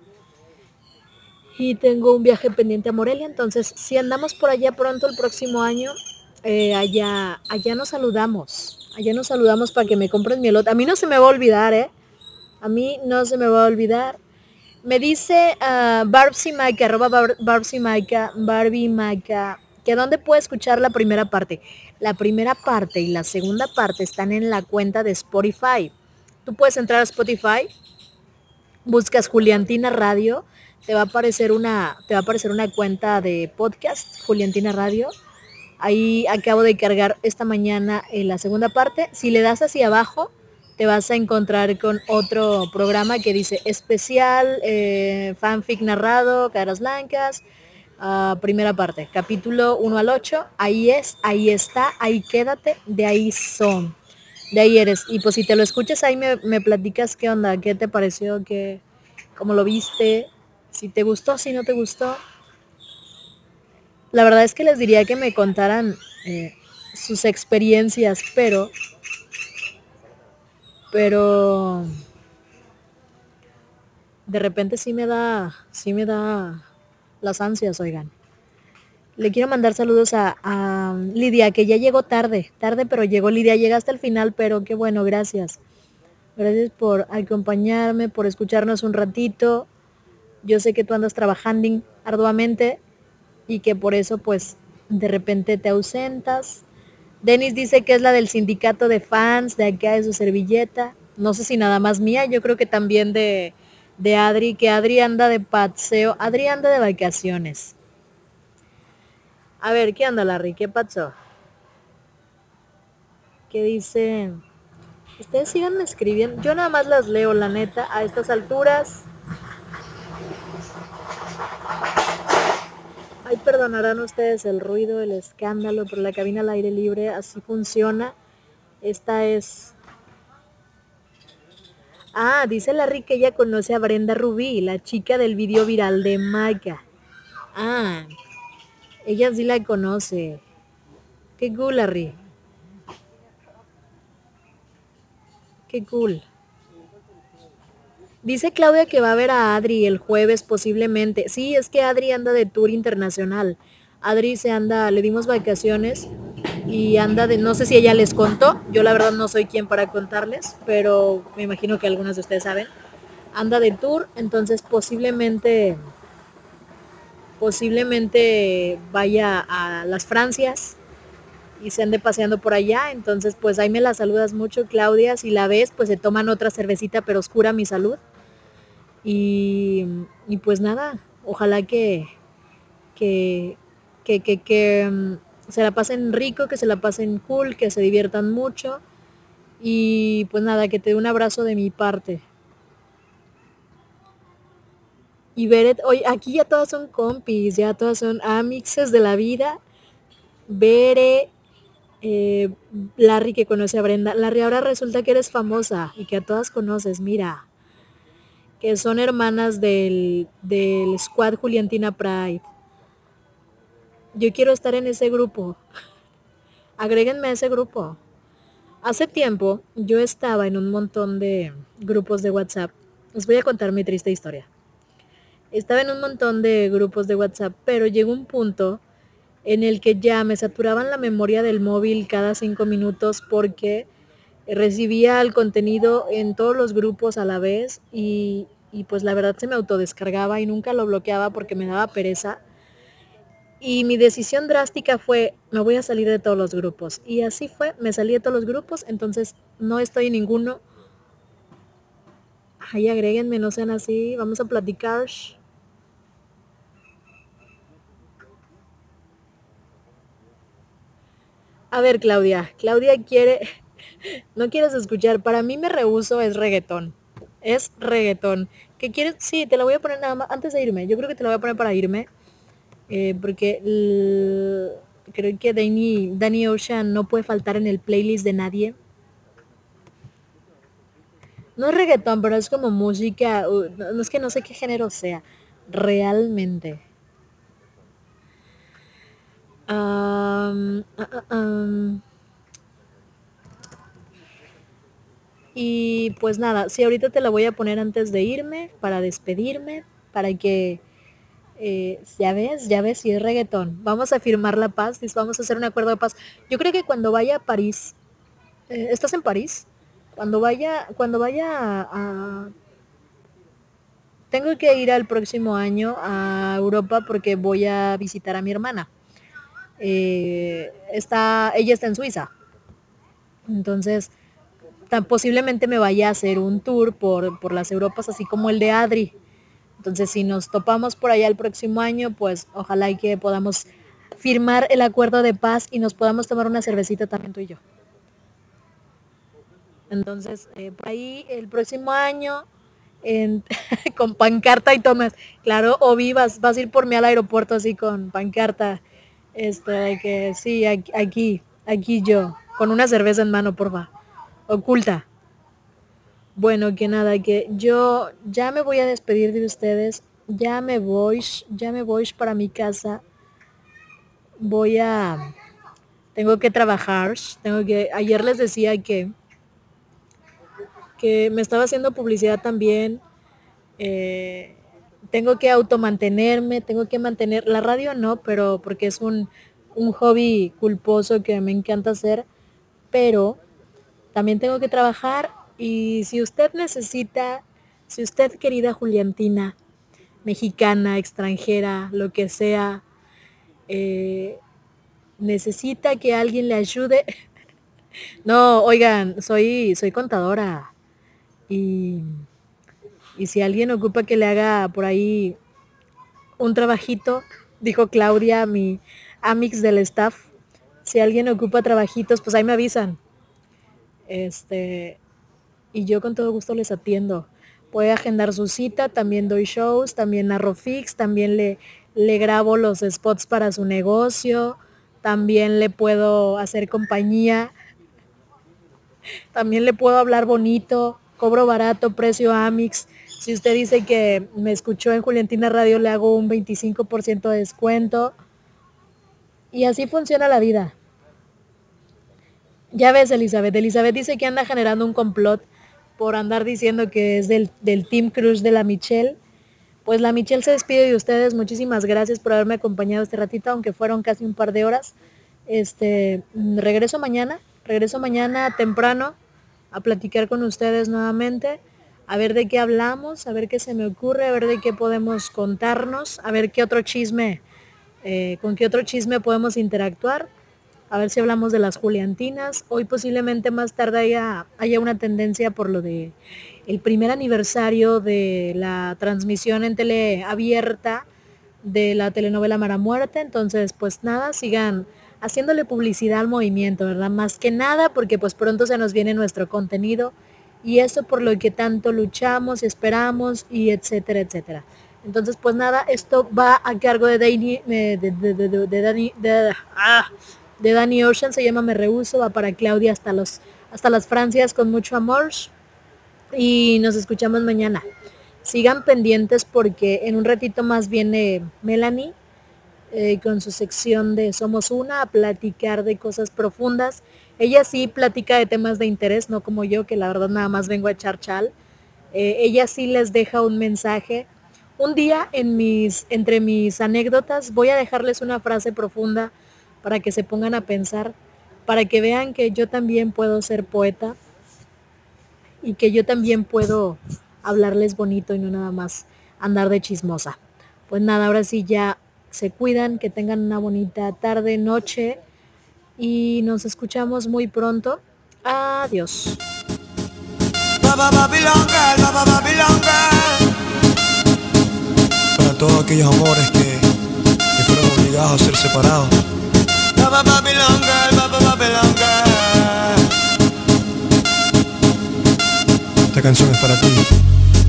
Y tengo un viaje pendiente a Morelia. Entonces, si andamos por allá pronto el próximo año, eh, allá, allá nos saludamos. Allá nos saludamos para que me compren mi elote. A mí no se me va a olvidar, ¿eh? A mí no se me va a olvidar. Me dice uh, Barbsy arroba Barbsy Maika, Barbie que dónde puede escuchar la primera parte. La primera parte y la segunda parte están en la cuenta de Spotify. Tú puedes entrar a Spotify, buscas Juliantina Radio, te va a aparecer una, te va a aparecer una cuenta de podcast, Juliantina Radio. Ahí acabo de cargar esta mañana en la segunda parte. Si le das hacia abajo, te vas a encontrar con otro programa que dice especial, eh, fanfic narrado, caras blancas, ah, primera parte, capítulo 1 al 8, ahí es, ahí está, ahí quédate, de ahí son, de ahí eres. Y pues si te lo escuchas ahí me, me platicas qué onda, qué te pareció, qué, cómo lo viste, si te gustó, si no te gustó. La verdad es que les diría que me contaran eh, sus experiencias, pero pero de repente sí me da, sí me da las ansias, oigan. Le quiero mandar saludos a, Lidia, que ya llegó tarde, tarde, pero llegó Lidia, llega hasta el final, pero qué bueno, gracias. Gracias por acompañarme, por escucharnos un ratito. Yo sé que tú andas trabajando arduamente y que por eso pues de repente te ausentas. Denis dice que es la del sindicato de fans, de acá de su servilleta. No sé si nada más mía, yo creo que también de, de Adri, que Adri anda de paseo, Adri anda de vacaciones. A ver, ¿qué anda Larry? ¿Qué pasó? ¿Qué dice? Ustedes sigan escribiendo. Yo nada más las leo, la neta, a estas alturas. Ay, perdonarán ustedes el ruido, el escándalo, pero la cabina al aire libre así funciona. Esta es... Ah, dice Larry que ella conoce a Brenda Rubí, la chica del video viral de Maika. Ah, ella sí la conoce. Qué cool, Larry. Qué cool. Dice Claudia que va a ver a Adri el jueves posiblemente. Sí, es que Adri anda de tour internacional. Adri se anda, le dimos vacaciones y anda de, no sé si ella les contó, yo la verdad no soy quien para contarles, pero me imagino que algunas de ustedes saben. Anda de tour, entonces posiblemente, posiblemente vaya a las Francias y se ande paseando por allá. Entonces, pues ahí me la saludas mucho, Claudia. Si la ves, pues se toman otra cervecita, pero oscura mi salud. Y, pues nada, ojalá que, que, que, que, mm, se la pasen rico, que se la pasen cool, que se diviertan mucho. Y pues nada, que te dé un abrazo de mi parte. Y Beret, hoy aquí ya todas son compis, ya todas son amixes de la vida. Bere, eh, Larry que conoce a Brenda. Larry, ahora resulta que eres famosa y que a todas conoces, mira que son hermanas del, del Squad Juliantina Pride. Yo quiero estar en ese grupo. Agréguenme a ese grupo. Hace tiempo yo estaba en un montón de grupos de WhatsApp. Les voy a contar mi triste historia. Estaba en un montón de grupos de WhatsApp, pero llegó un punto en el que ya me saturaban la memoria del móvil cada cinco minutos porque recibía el contenido en todos los grupos a la vez y, pues la verdad se me autodescargaba y nunca lo bloqueaba porque me daba pereza. Y mi decisión drástica fue, me voy a salir de todos los grupos. Y así fue, me salí de todos los grupos, entonces no estoy en ninguno. Ay, agréguenme, no sean así, vamos a platicar. A ver, Claudia, Claudia quiere, no quieres escuchar, para mí me rehuso es reggaetón es reggaetón. ¿Qué quieres? Sí, te la voy a poner nada más antes de irme. Yo creo que te la voy a poner para irme. Eh, porque creo que Danny, Danny Ocean no puede faltar en el playlist de nadie. No es reggaetón, pero es como música. no, es que no sé qué género sea. Realmente. Y pues nada, si ahorita te la voy a poner antes de irme, para despedirme, para que, eh, ya ves, ya ves, si es reggaetón. Vamos a firmar la paz, vamos a hacer un acuerdo de paz. Yo creo que cuando vaya a París, eh, ¿estás en París? Cuando vaya, cuando vaya a, Tengo que ir al próximo año a Europa porque voy a visitar a mi hermana. Eh, está, ella está en Suiza. Entonces, posiblemente me vaya a hacer un tour por, por las Europas, así como el de Adri. Entonces, si nos topamos por allá el próximo año, pues ojalá y que podamos firmar el acuerdo de paz y nos podamos tomar una cervecita también tú y yo. Entonces, eh, por ahí el próximo año, (laughs) con pancarta y tomas, claro, o vivas, vas a ir por mí al aeropuerto así con pancarta, este, de que sí, aquí, aquí yo, con una cerveza en mano, porfa, oculta. Bueno, que nada, que yo ya me voy a despedir de ustedes, ya me voy, ya me voy para mi casa, voy a, tengo que trabajar, tengo que, ayer les decía que que me estaba haciendo publicidad también. Eh, tengo que automantenerme, tengo que mantener, la radio no, pero porque es un, un hobby culposo que me encanta hacer, pero también tengo que trabajar y si usted necesita, si usted querida Juliantina, mexicana, extranjera, lo que sea, eh, necesita que alguien le ayude. (laughs) no, oigan, soy, soy contadora. Y, si alguien ocupa que le haga por ahí un trabajito, dijo Claudia, mi amix del staff, si alguien ocupa trabajitos, pues ahí me avisan. Este, y yo con todo gusto les atiendo. Puede agendar su cita, también doy shows, también narro fix, también le, le grabo los spots para su negocio, también le puedo hacer compañía, también le puedo hablar bonito, cobro barato, precio Amix. Si usted dice que me escuchó en Juliantina Radio, le hago un 25% de descuento. Y así funciona la vida. Ya ves, Elizabeth. Elizabeth dice que anda generando un complot por andar diciendo que es del, del Team Crush de la Michelle. Pues la Michelle se despide de ustedes. Muchísimas gracias por haberme acompañado este ratito, aunque fueron casi un par de horas. Este, regreso mañana, regreso mañana temprano a platicar con ustedes nuevamente, a ver de qué hablamos, a ver qué se me ocurre, a ver de qué podemos contarnos, a ver qué otro chisme, eh, con qué otro chisme podemos interactuar, a ver si hablamos de las Juliantinas. Hoy posiblemente más tarde haya, haya una tendencia por lo de el primer aniversario de la transmisión en tele abierta de la telenovela Mara Muerte. Entonces, pues nada, sigan haciéndole publicidad al movimiento, ¿verdad? Más que nada porque pues pronto se nos viene nuestro contenido y eso por lo que tanto luchamos, esperamos y etcétera, etcétera. Entonces pues nada, esto va a cargo de Dani, de, de, ah, de Danny Ocean, se llama Me Rehuso, va para Claudia hasta, los, hasta las Francias con mucho amor y nos escuchamos mañana. Sigan pendientes porque en un ratito más viene Melanie eh, con su sección de Somos Una a platicar de cosas profundas. Ella sí platica de temas de interés, no como yo, que la verdad nada más vengo a echar chal. Eh, ella sí les deja un mensaje. Un día en mis, entre mis anécdotas voy a dejarles una frase profunda para que se pongan a pensar, para que vean que yo también puedo ser poeta y que yo también puedo hablarles bonito y no nada más andar de chismosa. Pues nada, ahora sí ya se cuidan, que tengan una bonita tarde, noche y nos escuchamos muy pronto. Adiós. Para todos aquellos amores que, que fueron obligados a ser separados. Esta canción es para ti.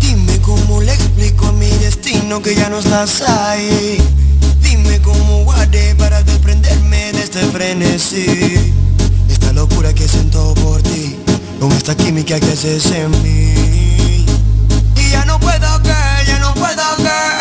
Dime cómo le explico a mi destino que ya no estás ahí Dime cómo guardé para desprenderme de este frenesí. Esta locura que siento por ti Con esta química que haces en mí. Y ya no puedo caer, ya no puedo caer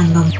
Estás escuchando